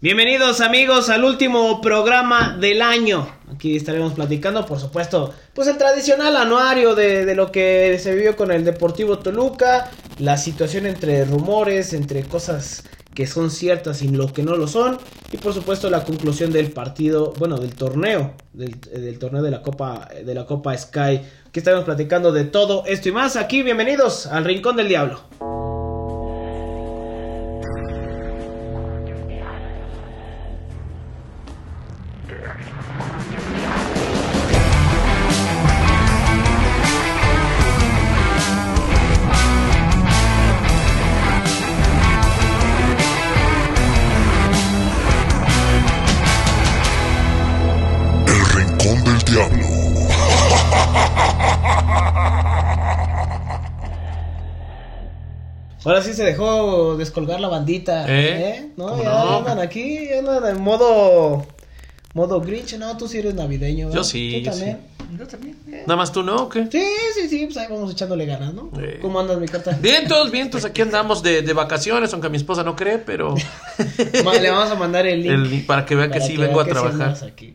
Bienvenidos amigos al último programa del año. Aquí estaremos platicando, por supuesto, pues el tradicional anuario de, lo que se vivió con el Deportivo Toluca, la situación entre rumores, entre cosas que son ciertas y lo que no lo son, y por supuesto la conclusión del partido, bueno, del torneo, del, del torneo de la Copa de la Copa Sky. Aquí estaremos platicando de todo esto y más. Aquí, bienvenidos al Rincón del Diablo. Ahora sí se dejó descolgar la bandita. ¿Eh? ¿eh? No, ya no? andan aquí, andan en modo. Modo Grinch. No, tú sí eres navideño. Yo sí. ¿Tú yo también? Sí. Yo también. ¿eh? ¿Nada más tú no o qué? Sí, sí, sí. Pues ahí vamos echándole ganas, ¿no? Eh. ¿Cómo andas, mi carta? Vientos, vientos. Aquí andamos de, de, vacaciones, aunque mi esposa no cree, pero. Le vamos a mandar el link. El link para que vea que sí vengo a trabajar. Aquí,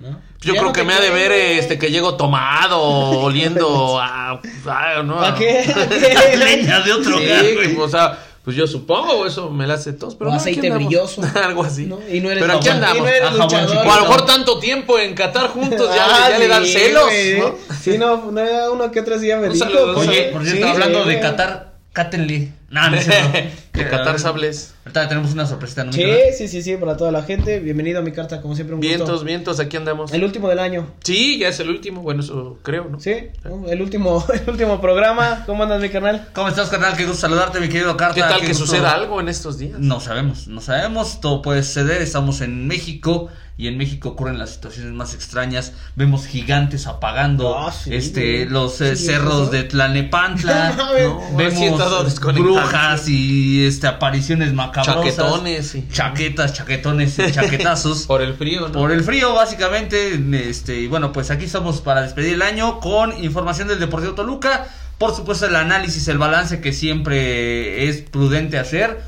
¿no? Yo ya creo no que me ha de ver este que llego tomado, oliendo a, a, ¿no? ¿A qué? ¿A qué? Leña de otro sí, gato. O sea, pues yo supongo, eso me la hace tos, pero o no, aceite brilloso. Algo así. ¿No? Y no eres pero aquí andamos. No eres luchador, o a lo mejor tanto tiempo en Qatar juntos ya, ah, ya sí, le dan celos, güey. ¿no? Sí, no, no, uno que otro día me dijo. Oye, por cierto, sí, hablando de Qatar, Cátenle. No, no cierto. De Qatar Sables. Ahorita tenemos una sorpresita, ¿no? Sí, sí, sí, sí, para toda la gente. Bienvenido a mi carta, como siempre, un Vientos, gusto. vientos, aquí andamos. El último del año. Sí, ya es el último, bueno, eso creo, ¿no? Sí, el último, el último programa. ¿Cómo andas, mi canal? ¿Cómo estás, carnal? Qué gusto saludarte, mi querido Carta. ¿Qué tal Qué que gusto- suceda algo en estos días? No sabemos, no sabemos, todo puede suceder, estamos en México y en México ocurren las situaciones más extrañas, vemos gigantes apagando Ah, sí, este los eh, Sí, cerros eso. de Tlanepantla, No vemos. Brujas y este apariciones macabrosas, Chaquetones, sí. chaquetas, chaquetones chaquetazos. Por el frío, ¿no? Por el frío, básicamente. Este, y bueno, pues aquí estamos para despedir el año con información del Deportivo Toluca. Por supuesto, el análisis, el balance que siempre es prudente hacer.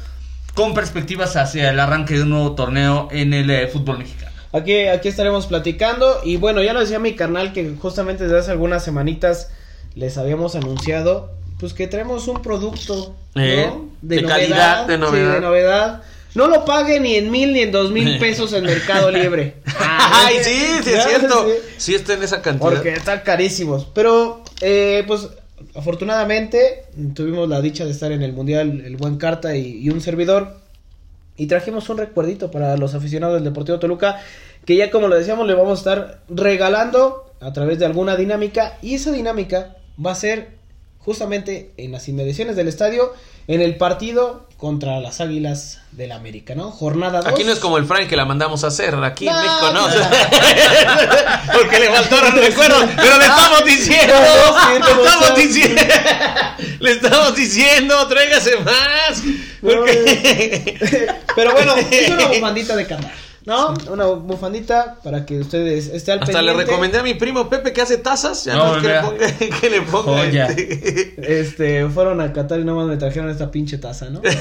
Con perspectivas hacia el arranque de un nuevo torneo en el eh, fútbol mexicano. Aquí, aquí estaremos platicando. Y bueno, ya lo decía mi carnal que justamente desde hace algunas semanitas les habíamos anunciado. Pues que traemos un producto ¿no? Eh, de calidad, de sí, novedad. de novedad. No lo pague ni en mil ni en dos mil pesos en Mercado Libre. Ay, sí, sí, es cierto. sí. Sí está en esa cantidad. Porque están carísimos. Pero, eh, pues, afortunadamente, tuvimos la dicha de estar en el Mundial, el buen Carta y, y un servidor. Y trajimos un recuerdito para los aficionados del Deportivo Toluca. Que ya como lo decíamos, le vamos a estar regalando a través de alguna dinámica. Y esa dinámica va a ser justamente en las inmediaciones del estadio. En el partido contra las Águilas del América, ¿no? Jornada 2. Aquí no es como el Frank que la mandamos a hacer, aquí en No, México no. no. Porque le faltaron recuerdos, pero le estamos diciendo, le estamos diciendo, le estamos diciendo, tráigase más. Porque- Pero bueno, es una bufandita de Qatar, ¿no? Una bufandita para que ustedes estén al Hasta pendiente. le recomendé a mi primo Pepe que hace tazas, ya No, no, es que, le ponga, que le ponga. Joya. este. Este, fueron a Qatar y nomás me trajeron esta pinche taza, ¿no? Como,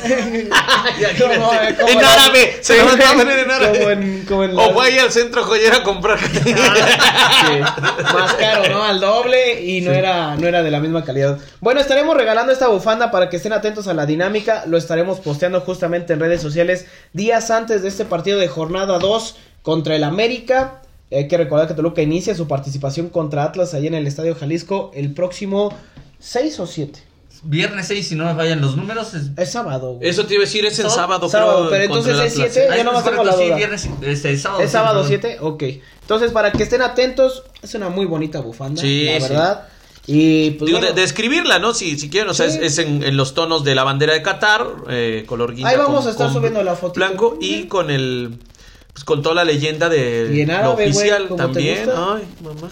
eh, como en la- árabe, se lo van a en- poner en árabe. Como en, como en la- O vaya al centro joyero a comprar. Sí, más caro, ¿no? Al doble y no era no era de la misma calidad. Bueno, estaremos regalando esta bufanda para que estén atentos a la dinámica. Lo estaremos posteando justamente en redes sociales días antes de este partido de jornada 2 contra el América. Hay que recordar que Toluca inicia su participación contra Atlas allá en el Estadio Jalisco el próximo 6 o 7. Viernes 6, si no me fallan los números. Es... Es sábado. güey. Eso te iba a decir, es en sábado, Sábado, creo, pero entonces el es Atlas. siete. Ah, yo nomás es tengo la duda. Sí, viernes, este, sábado. ¿Es sí, sábado perdón. 7? Ok. Entonces, para que estén atentos, es una muy bonita bufanda, Sí, la sí. verdad. Y pues Digo, bueno, de, describirla, ¿no? Si, si quieren, o sea, Sí. es, es en, en los tonos de la bandera de Qatar, eh, color guinda Ahí vamos con- a estar subiendo la fotito. Blanco y con el. Pues con toda la leyenda de lo oficial ¿cómo te también. Ay, mamá.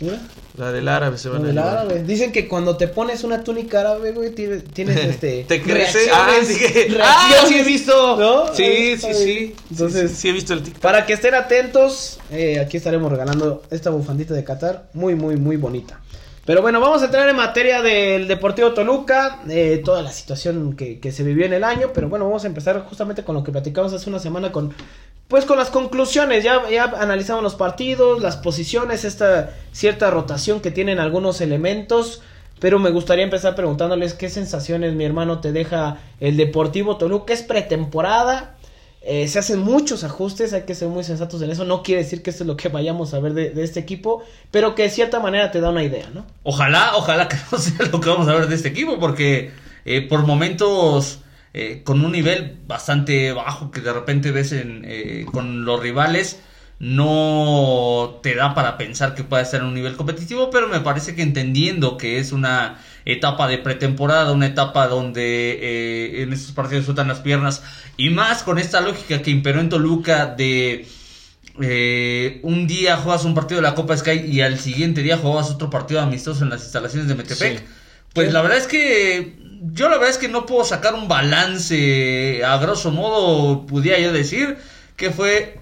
mira, La del árabe se van a del árabe. Dicen que cuando te pones una túnica árabe, güey, tienes, tienes este. ¿Te crece? Ah, sí, ah, sí he visto. ¿no? Sí, sí, sí. Entonces, sí, sí, sí he visto el TikTok. Para que estén atentos, eh, aquí estaremos regalando esta bufandita de Qatar. Muy, muy, muy bonita. Pero bueno, vamos a entrar en materia del Deportivo Toluca, eh, toda la situación que, que se vivió en el año, pero bueno, vamos a empezar justamente con lo que platicamos hace una semana con, pues con las conclusiones, ya, ya analizamos los partidos, las posiciones, esta cierta rotación que tienen algunos elementos, pero me gustaría empezar preguntándoles qué sensaciones mi hermano te deja el Deportivo Toluca, es pretemporada, eh, se hacen muchos ajustes, hay que ser muy sensatos en eso. No quiere decir que esto es lo que vayamos a ver de, de, este equipo, pero que de cierta manera te da una idea, ¿no? Ojalá, ojalá que no sea lo que vamos a ver de este equipo, porque eh, por momentos eh, con un nivel bastante bajo que de repente ves en, eh, con los rivales, no te da para pensar que pueda en un nivel competitivo, pero me parece que entendiendo que es una etapa de pretemporada, una etapa donde eh, en estos partidos sueltan las piernas, y más con esta lógica que imperó en Toluca de eh, un día juegas un partido de la Copa Sky y al siguiente día juegas otro partido amistoso en las instalaciones de Metepec. Pues la verdad es que yo la verdad es que no puedo sacar un balance a grosso modo, pudiera yo decir que fue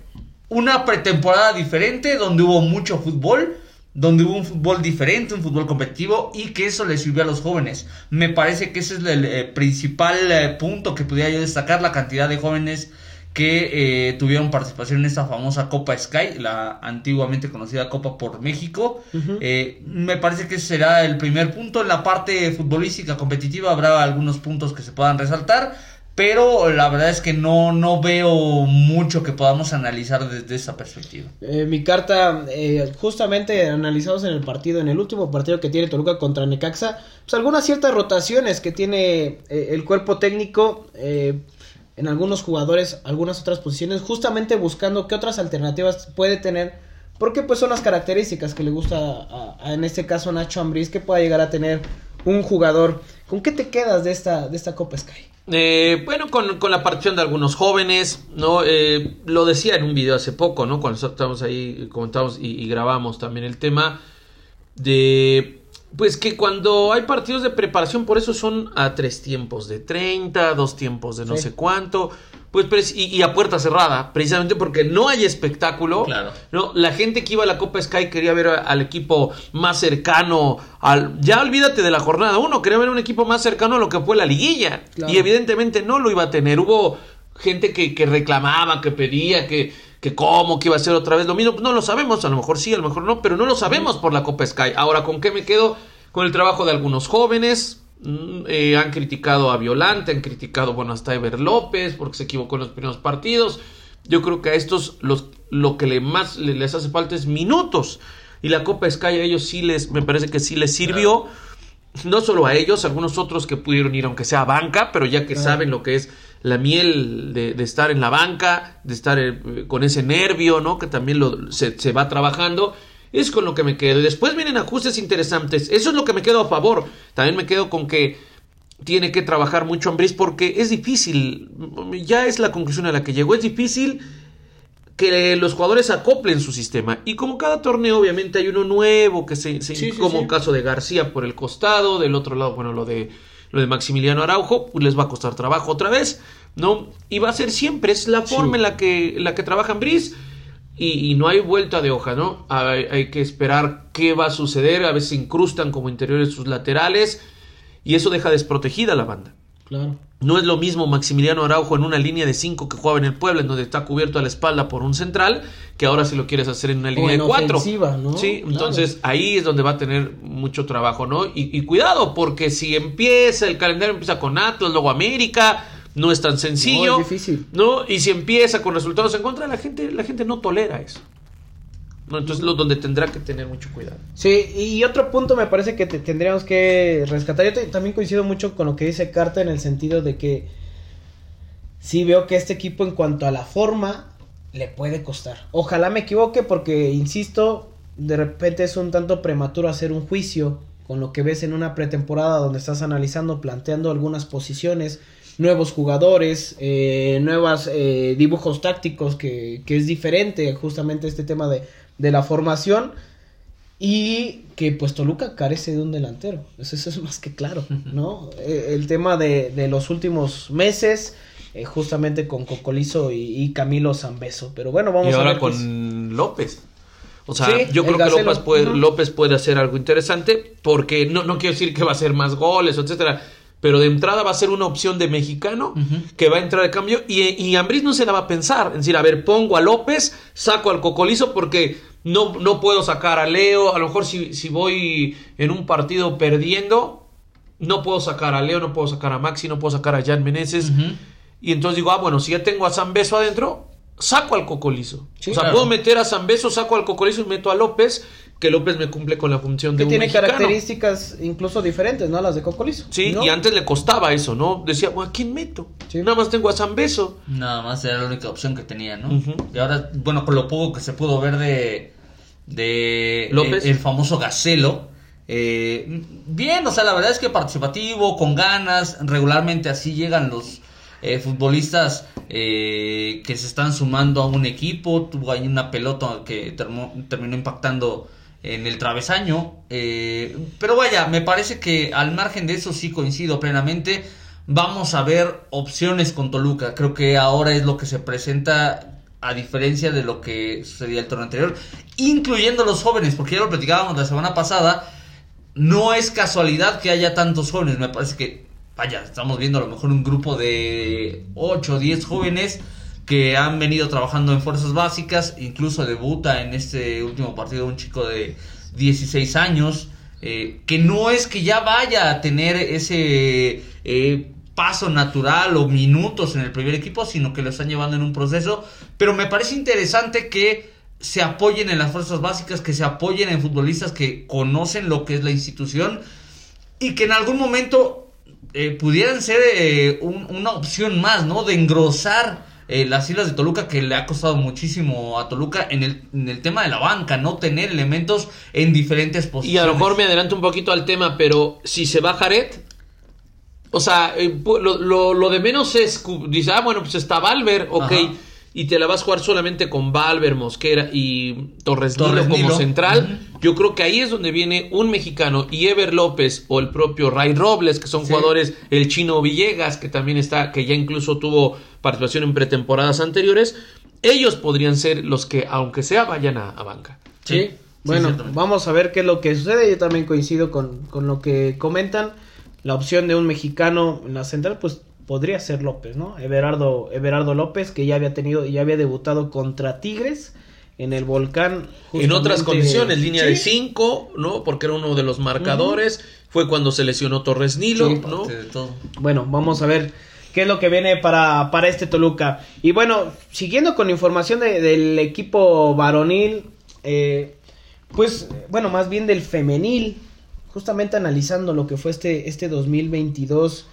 una pretemporada diferente donde hubo mucho fútbol, donde hubo un fútbol diferente, un fútbol competitivo y que eso le sirvió a los jóvenes. Me parece que ese es el, el principal eh, punto que pudiera yo destacar, la cantidad de jóvenes que eh, tuvieron participación en esta famosa Copa Sky, la antiguamente conocida Copa por México. Uh -huh. eh, me parece que ese será el primer punto. En la parte futbolística competitiva habrá algunos puntos que se puedan resaltar, pero la verdad es que no, no veo mucho que podamos analizar desde esa perspectiva. Eh, mi carta, eh, justamente analizados en el partido, en el último partido que tiene Toluca contra Necaxa, pues algunas ciertas rotaciones que tiene eh, el cuerpo técnico en algunos jugadores, algunas otras posiciones, justamente buscando qué otras alternativas puede tener, porque pues son las características que le gusta a, en este caso Nacho Ambriz que pueda llegar a tener un jugador. ¿Con qué te quedas de esta, de esta Copa Sky? Eh, bueno, con, con, la partición de algunos jóvenes, ¿no? Eh, lo decía en un video hace poco, ¿no? Cuando estábamos ahí, comentamos y, y grabamos también el tema de pues que cuando hay partidos de preparación, por eso son a tres tiempos de 30, dos tiempos de no sí. sé cuánto, pues y, y, a puerta cerrada, precisamente porque no hay espectáculo. Claro. ¿no? La gente que iba a la Copa Sky quería ver al equipo más cercano, al, ya olvídate de la jornada uno, quería ver un equipo más cercano a lo que fue la liguilla. Claro. Y evidentemente no lo iba a tener. Hubo gente que, que reclamaba, que pedía, que, que cómo, que iba a ser otra vez lo mismo. No lo sabemos, a lo mejor sí, a lo mejor no, pero no lo sabemos por la Copa Sky. Ahora, ¿con qué me quedo? Con el trabajo de algunos jóvenes. Eh, han criticado a Violante, han criticado, bueno, hasta Ever López, porque se equivocó en los primeros partidos. Yo creo que a estos los, lo que le más les hace falta es minutos. Y la Copa Sky a ellos sí les, me parece que sí les sirvió. Claro. No solo a ellos, algunos otros que pudieron ir, aunque sea a banca, pero ya que claro. saben lo que es la miel de, de, estar en la banca, de estar eh, con ese nervio, ¿no? Que también lo, se, se, va trabajando. Es con lo que me quedo. Y después vienen ajustes interesantes. Eso es lo que me quedo a favor. También me quedo con que tiene que trabajar mucho Ambris porque es difícil. Ya es la conclusión a la que llegó. Es difícil que los jugadores acoplen su sistema. Y como cada torneo, obviamente hay uno nuevo, que se, se sí, como sí, el caso de García por el costado, del otro lado, bueno, lo de lo de Maximiliano Araujo, pues les va a costar trabajo otra vez, ¿no? Y va a ser siempre, es la forma sí. en la que, la que trabajan Brice. Y, y, no hay vuelta de hoja, ¿no? Hay, hay, que esperar qué va a suceder. A veces incrustan como interiores sus laterales. Y eso deja desprotegida a la banda. Claro. No es lo mismo Maximiliano Araujo en una línea de 5 que jugaba en el Puebla, en donde está cubierto a la espalda por un central, que ahora si lo quieres hacer en una línea en de 4. ¿no? Sí, claro. entonces ahí es donde va a tener mucho trabajo, ¿no? Y, y, cuidado, porque si empieza, el calendario empieza con Atlas, luego América, no es tan sencillo. No, es difícil. ¿no? Y si empieza con resultados en contra, la gente, la gente no tolera eso. ¿No? Entonces, lo, donde tendrá que tener mucho cuidado. Sí, y otro punto me parece que te, tendríamos que rescatar. Yo también coincido mucho con lo que dice Carta en el sentido de que sí veo que este equipo, en cuanto a la forma, le puede costar. Ojalá me equivoque, porque insisto, de repente es un tanto prematuro hacer un juicio con lo que ves en una pretemporada donde estás analizando, planteando algunas posiciones nuevos jugadores, eh, nuevos eh, dibujos tácticos, que, que, es diferente justamente este tema de, de, la formación. Y que pues Toluca carece de un delantero. Eso, eso es más que claro, ¿no? Eh, el tema de, de, los últimos meses, eh, justamente con Cocolizo y, y, Camilo Zambeso. Pero bueno, vamos y ahora a ver. con López. O sea, yo creo que López puede, López puede hacer algo interesante porque no, no quiero decir que va a hacer más goles, etcétera. Pero de entrada va a ser una opción de mexicano que va a entrar de cambio y, y Ambriz no se la va a pensar. Es decir, a ver, pongo a López, saco al Cocolizo porque no, no puedo sacar a Leo. A lo mejor si, si voy en un partido perdiendo, no puedo sacar a Leo, no puedo sacar a Maxi, no puedo sacar a Jan Meneses. Y entonces digo, ah, bueno, si ya tengo a San Beso adentro, saco al Cocolizo. o sea, puedo meter a San Beso, saco al Cocolizo y meto a López, que López me cumple con la función de que tiene características incluso diferentes, ¿no? Las de Cocolizo. Sí, y antes le costaba eso, ¿no? Decía, bueno, ¿a quién meto? Nada más tengo a San Beso. Nada más era la única opción que tenía, ¿no? Y ahora, bueno, con lo poco que se pudo ver de, de López. El, famoso Gacelo. Eh, bien, o sea, la verdad es que participativo, con ganas, regularmente así llegan los eh, futbolistas eh, que se están sumando a un equipo. Tuvo ahí una pelota que terminó impactando en el travesaño. Eh, pero vaya, me parece que al margen de eso sí coincido plenamente. Vamos a ver opciones con Toluca. Creo que ahora es lo que se presenta a diferencia de lo que sucedía el torneo anterior, incluyendo los jóvenes, porque ya lo platicábamos la semana pasada. No es casualidad que haya tantos jóvenes. Me parece que vaya, estamos viendo a lo mejor un grupo de 8 o 10 jóvenes que han venido trabajando en fuerzas básicas, incluso debuta en este último partido un chico de 16 años, eh, que no es que ya vaya a tener ese eh, paso natural o minutos en el primer equipo, sino que lo están llevando en un proceso, pero me parece interesante que se apoyen en las fuerzas básicas, que se apoyen en futbolistas que conocen lo que es la institución y que en algún momento eh, pudieran ser eh, una opción más, ¿no? De engrosar eh, las islas de Toluca que le ha costado muchísimo a Toluca en el, en el tema de la banca, no tener elementos en diferentes posiciones. Y a lo mejor me adelanto un poquito al tema, pero si se va Jared, o sea, lo, lo, de menos es, dice, ah, bueno, pues está Valver, ok y te la vas a jugar solamente con Valver, Mosquera y Torres, Nilo como central, yo creo que ahí es donde viene un mexicano y Ever López o el propio Ray Robles, que son jugadores, el chino Villegas, que también está, que ya incluso tuvo participación en pretemporadas anteriores, ellos podrían ser los que, aunque sea, vayan a, banca. Sí, bueno, vamos a ver qué es lo que sucede. Yo también coincido con, con lo que comentan. La opción de un mexicano en la central, pues podría ser López, ¿no? Everardo, Everardo López, que ya había tenido, ya había debutado contra Tigres en el volcán. En otras condiciones, línea de 5, ¿no? Porque era uno de los marcadores. Fue cuando se lesionó Torres Nilo, ¿no? Bueno, vamos a ver qué es lo que viene para, para este Toluca. Y bueno, siguiendo con información del equipo varonil, eh, pues, bueno, más bien del femenil, justamente analizando lo que fue este, este 2022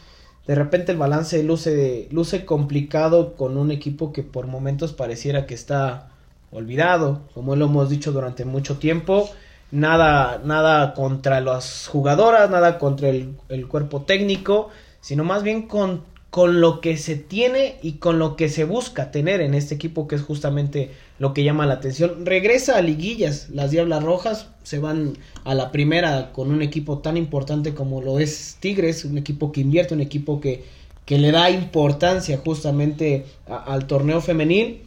de repente el balance luce, luce complicado con un equipo que por momentos pareciera que está olvidado, como lo hemos dicho durante mucho tiempo. Nada, nada contra las jugadoras, nada contra el, el cuerpo técnico, sino más bien con con lo que se tiene y con lo que se busca tener en este equipo que es justamente lo que llama la atención. Regresa a liguillas, las Diablas Rojas se van a la primera con un equipo tan importante como lo es Tigres, un equipo que invierte, un equipo que, que le da importancia justamente al torneo femenil.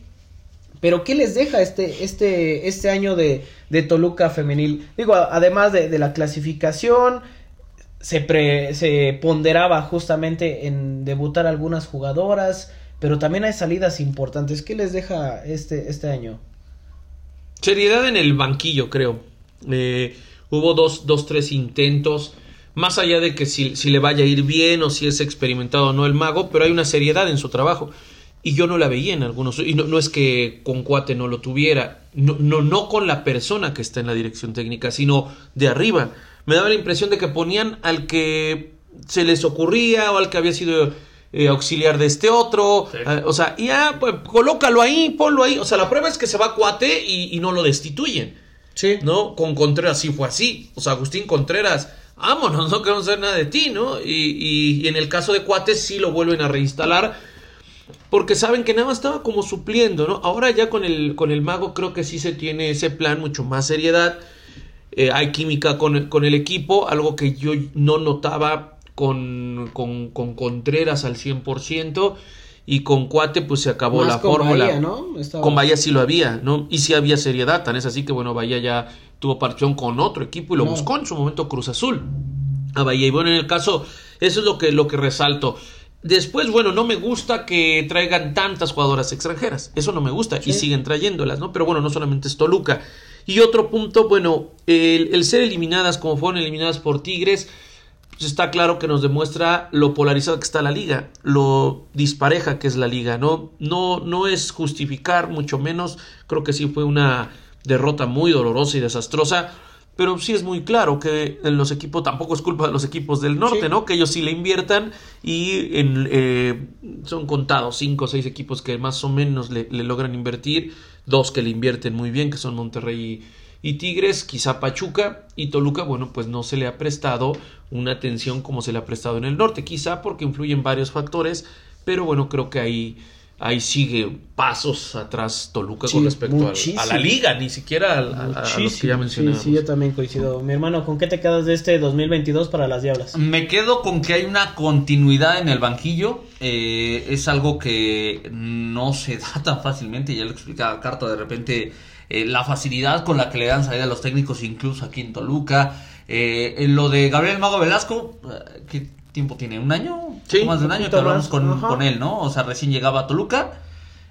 Pero ¿qué les deja este, este, este año de, de Toluca femenil? Digo, además de, de la clasificación, se, se ponderaba justamente en debutar algunas jugadoras, pero también hay salidas importantes. ¿Qué les deja este, este año? Seriedad en el banquillo, creo. Eh, hubo dos, dos, tres intentos. Más allá de que si, si, le vaya a ir bien o si es experimentado o no el mago, pero hay una seriedad en su trabajo. Y yo no la veía en algunos. Y no, no es que con Cuate no lo tuviera. No, no, no con la persona que está en la dirección técnica, sino de arriba me daba la impresión de que ponían al que se les ocurría o al que había sido eh, auxiliar de este otro. Eh, o sea, ya, pues colócalo ahí, ponlo ahí. O sea, la prueba es que se va Cuate y, no lo destituyen. Sí. ¿No? Con Contreras sí fue así. O sea, Agustín Contreras, vámonos, no queremos saber nada de ti, ¿no? Y, y, en el caso de Cuate sí lo vuelven a reinstalar. Porque saben que nada más estaba como supliendo, ¿no? Ahora ya con el, con el mago creo que sí se tiene ese plan, mucho más seriedad eh, hay química con, el equipo, algo que yo no notaba con, con, Contreras al 100%. y con Cuate pues se acabó Más la con fórmula. Bahía, ¿no? Estaba- Con Bahía sí lo había, ¿no? Y sí había seriedad, tan es así que bueno, Bahía ya tuvo partición con otro equipo y lo buscó en su momento Cruz Azul a Bahía. Y bueno, en el caso, eso es lo que, lo que resalto. Después, bueno, no me gusta que traigan tantas jugadoras extranjeras. Eso no me gusta. Y siguen trayéndolas, ¿no? Pero bueno, no solamente es Toluca. Y otro punto, bueno, el, el ser eliminadas como fueron eliminadas por Tigres, pues está claro que nos demuestra lo polarizada que está la liga, lo dispareja que es la liga, ¿no? No, no es justificar, mucho menos. Creo que sí fue una derrota muy dolorosa y desastrosa. Pero sí es muy claro que en los equipos, tampoco es culpa de los equipos del norte, Sí. ¿no? Que ellos sí le inviertan y en, eh, son contados cinco o seis equipos que más o menos le, le logran invertir, dos que le invierten muy bien, que son Monterrey y, y Tigres, quizá Pachuca y Toluca, bueno, pues no se le ha prestado una atención como se le ha prestado en el norte, quizá porque influyen varios factores, pero bueno, creo que ahí, ahí sigue pasos atrás Toluca Sí, con respecto a, la liga, ni siquiera al- a, a- a los que ya mencionamos. Sí, sí, yo también coincido. Mi hermano, ¿con qué te quedas de este 2022 para las Diablas? Me quedo con que hay una continuidad en el banquillo. eh, es algo que no se da tan fácilmente. Ya lo explicaba Carta, de repente eh, la facilidad con la que le dan salida a los técnicos, incluso aquí en Toluca. Eh, en lo de Gabriel Mago Velasco, eh, ¿qué tiempo tiene? ¿Un año? Sí, más de un año que hablamos con, con él, ¿no? O sea, recién llegaba a Toluca.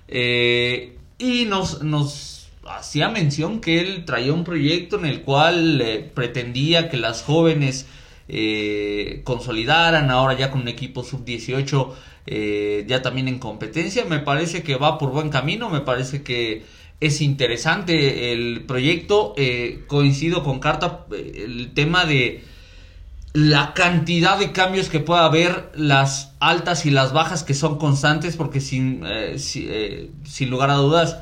eh, y nos, nos hacía mención que él traía un proyecto en el cual eh, pretendía que las jóvenes eh, consolidaran ahora ya con un equipo sub-18 eh, ya también en competencia. Me parece que va por buen camino, me parece que es interesante el proyecto. eh, coincido con Carta, eh, el tema de la cantidad de cambios que pueda haber, las altas y las bajas que son constantes, porque sin, eh, eh, sin lugar a dudas,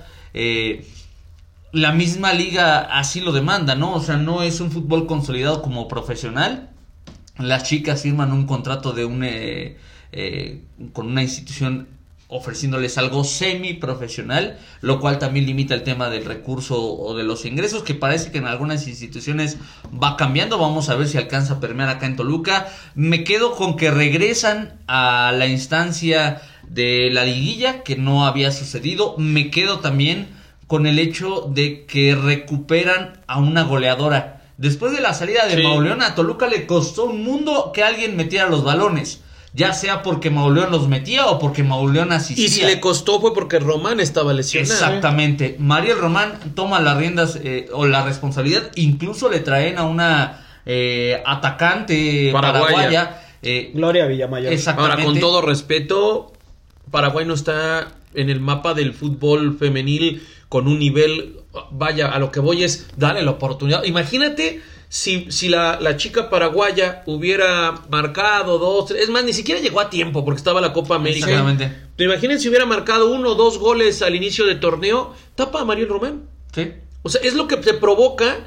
la misma liga así lo demanda, ¿no? O sea, no es un fútbol consolidado como profesional. Las chicas firman un contrato de un, con una institución ofreciéndoles algo semi profesional, lo cual también limita el tema del recurso o de los ingresos, que parece que en algunas instituciones va cambiando. Vamos a ver si alcanza a permear acá en Toluca. Me quedo con que regresan a la instancia de la liguilla, que no había sucedido. Me quedo también con el hecho de que recuperan a una goleadora. Después de la salida de Sí. Mauleón a Toluca le costó un mundo que alguien metiera los balones. Ya sea porque Mauleón los metía o porque Mauleón asistía. Y si le costó fue porque Román estaba lesionado. Exactamente. Mariel Román toma las riendas eh, o la responsabilidad. Incluso le traen a una eh, atacante Paraguaya. paraguaya. eh, Gloria Villamayor. exactamente. Ahora, con todo respeto, Paraguay no está en el mapa del fútbol femenil con un nivel. Vaya, a lo que voy es darle la oportunidad. Imagínate si, si la, la chica paraguaya hubiera marcado dos, tres, es más, ni siquiera llegó a tiempo porque estaba la Copa América. Exactamente. Pero imagínense si hubiera marcado uno o dos goles al inicio de torneo, tapa a Mariel Román. Sí. O sea, es lo que te provoca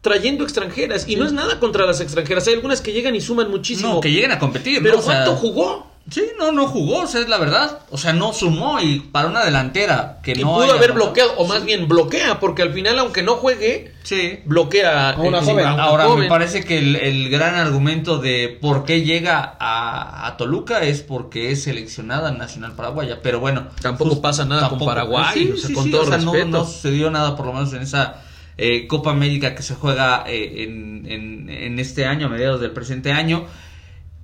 trayendo extranjeras. Y no es nada contra las extranjeras. Hay algunas que llegan y suman muchísimo. No, que lleguen a competir. Pero ¿no? O sea, ¿cuánto jugó? Sí, no, no jugó, o sea, es la verdad. O sea, no sumó y para una delantera que Y no. pudo haber bloqueado, o más bien bloquea, porque al final, aunque no juegue, Sí. bloquea A una joven. Ahora, joven. me parece que el, el gran argumento de por qué llega a, a Toluca es porque es seleccionada nacional paraguaya. Pero bueno, Tampoco pasa nada con Paraguay, o sea, con todo o sea, no- respeto. No, sucedió nada, por lo menos en esa eh, Copa América que se juega eh, en, en- en este año, a mediados del presente año.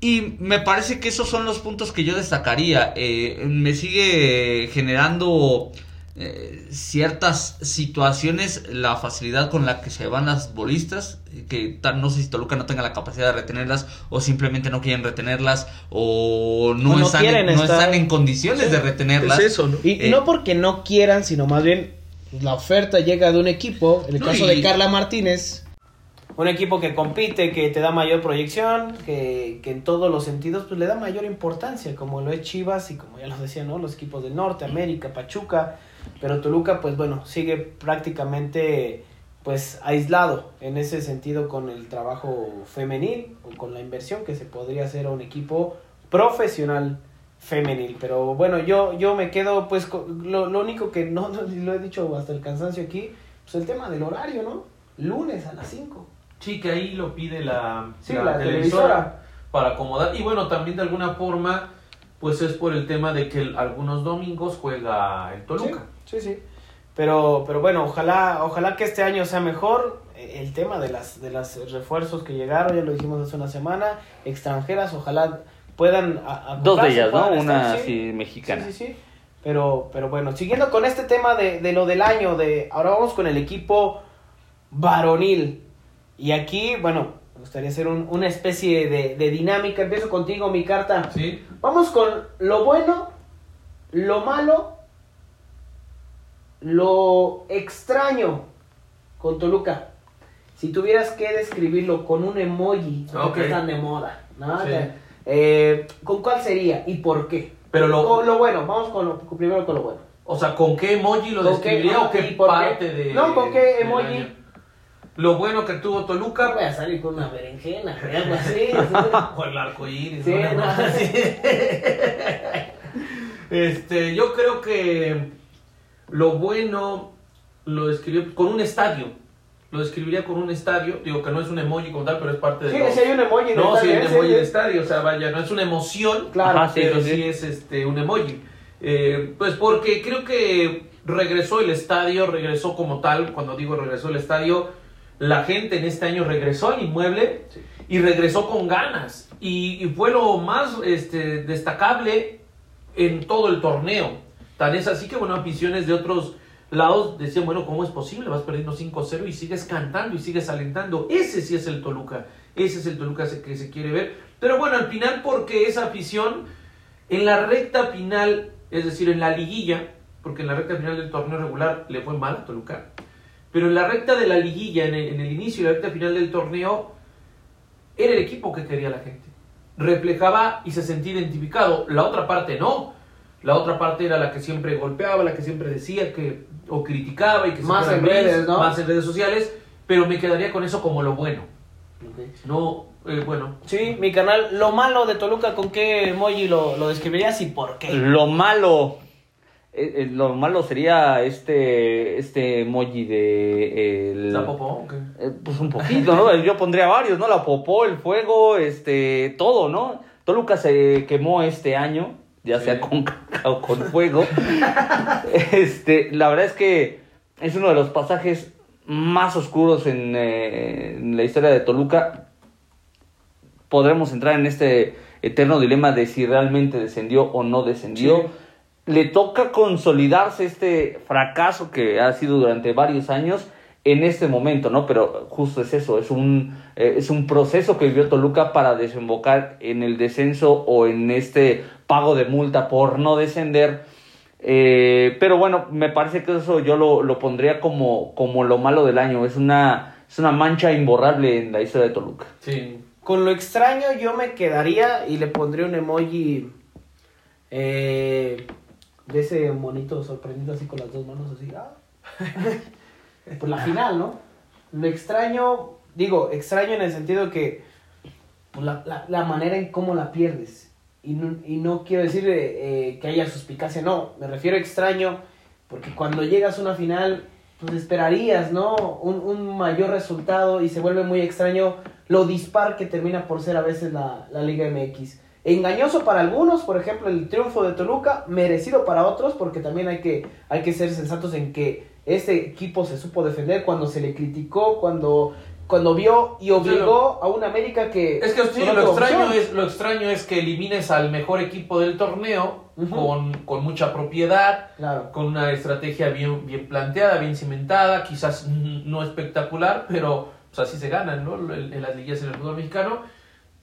Y me parece que esos son los puntos que yo destacaría. Eh, me sigue generando eh, ciertas situaciones la facilidad con la que se van las bolistas, eh, que tal- no sé si Toluca no tenga la capacidad de retenerlas o simplemente no quieren retenerlas o no, O no están, quieren en, no estar- están en condiciones de retenerlas. Es eso, ¿no? Y Eh, no porque no quieran, sino más bien la oferta llega de un equipo, en el No, caso y- de Carla Martínez. Un equipo que compite, que te da mayor proyección, que, que en todos los sentidos pues le da mayor importancia, como lo es Chivas y como ya los decía, ¿no? Los equipos del norte, América, Pachuca, pero Toluca pues bueno, sigue prácticamente pues aislado en ese sentido con el trabajo femenil o con la inversión que se podría hacer a un equipo profesional femenil. Pero bueno, yo, yo me quedo pues lo, lo único que no, no lo he dicho hasta el cansancio aquí, pues el tema del horario, ¿no? Lunes a las 5. Sí, que ahí lo pide la, Sí, la televisora. para acomodar. Y bueno, también de alguna forma, pues es por el tema de que el- algunos domingos juega el Toluca. Sí, sí. Pero, pero bueno, ojalá, ojalá que este año sea mejor. El tema de las, de las refuerzos que llegaron, ya lo dijimos hace una semana, extranjeras, ojalá puedan a- Dos de ellas, ¿no? Una así mexicana. Sí, sí, sí. Pero, pero bueno, siguiendo con este tema de, de lo del año, de ahora vamos con el equipo varonil. Y aquí, bueno, me gustaría hacer un- una especie de, de dinámica. Empiezo contigo, mi carta. ¿Sí? Vamos con lo bueno, lo malo, lo extraño con Toluca. Si tuvieras que describirlo con un emoji, Ok. que están de moda, ¿no? Sí. Eh, ¿Con cuál sería y por qué? Pero lo- Con lo bueno, vamos con lo, primero con lo bueno. O sea, ¿con qué emoji lo ¿Con qué- describiría o qué por qué? parte de No, ¿con qué emoji? Lo bueno que tuvo No Toluca voy a salir con una berenjena, algo así. o el arco iris. Sí, ¿no? no, sí. Este, yo creo que lo bueno lo describió con un estadio. Lo describiría con un estadio. Digo que no es un emoji como tal, pero es parte de. Sí, lo- sí hay un emoji. de No, sí, hay ¿eh? un emoji sí. de estadio. O sea, vaya, no es una emoción. Claro. Ajá, sí, pero sí, sí, sí. es este un emoji. Eh, pues porque creo que regresó el estadio, regresó como tal. Cuando digo regresó el estadio, la gente en este año regresó al inmueble y regresó con ganas. Y, y fue lo más este, destacable en todo el torneo. Tan es así que, bueno, aficiones de otros lados decían, bueno, ¿cómo es posible? Vas perdiendo 5-0 y sigues cantando y sigues alentando. Ese sí es el Toluca. Ese es el Toluca que se quiere ver. Pero bueno, al final, porque esa afición en la recta final, es decir, en la liguilla, porque en la recta final del torneo regular le fue mal a Toluca, pero en la recta de la liguilla, en el, en el inicio y la recta final del torneo, era el equipo que quería la gente. Reflejaba y se sentía identificado. La otra parte no. La otra parte era la que siempre golpeaba, la que siempre decía que o criticaba y que se Más en redes, ¿no? Más en redes sociales, pero me quedaría con eso como lo bueno. No, eh, bueno, Sí, mi canal. Lo malo de Toluca, ¿con qué emoji lo, lo describirías y por qué? Lo malo. Eh, eh, lo malo sería este este emoji de el, ¿la popó? Eh, pues un poquito, ¿no? Yo pondría varios, ¿no? La popó, el fuego, este, todo, ¿no? Toluca se quemó este año, ya sea con caca o con fuego. este, la verdad es que es uno de los pasajes más oscuros en, eh, en la historia de Toluca. Podremos entrar en este eterno dilema de si realmente descendió o no descendió. Sí. Le toca consolidarse este fracaso que ha sido durante varios años en este momento, ¿no? Pero justo es eso, es un, eh, es un proceso que vivió Toluca para desembocar en el descenso o en este pago de multa por no descender. Eh, pero bueno, me parece que eso yo lo, lo pondría como, como lo malo del año. Es una, es una mancha imborrable en la historia de Toluca. Sí. Con lo extraño yo me quedaría y le pondría un emoji eh, de ese monito sorprendido así con las dos manos así. ah. Por la final, ¿no? Lo extraño, digo, extraño en el sentido que pues, la, la- la manera en cómo la pierdes. Y no, y no quiero decir eh, eh, que haya suspicacia, no, me refiero a extraño porque cuando llegas a una final, pues esperarías, ¿no? Un, un mayor resultado y se vuelve muy extraño lo dispar que termina por ser a veces la, la Liga MX. Engañoso para algunos, por ejemplo, el triunfo de Toluca, merecido para otros, porque también hay que, hay que ser sensatos en que este equipo se supo defender cuando se le criticó, cuando, cuando vio y obligó a una América que... Es que lo extraño opción. es, lo extraño es que elimines al mejor equipo del torneo con, con mucha propiedad, Claro. con una estrategia bien, bien planteada, bien cimentada, quizás no espectacular, pero pues, así se ganan, ¿no? En, en las ligas en el fútbol mexicano.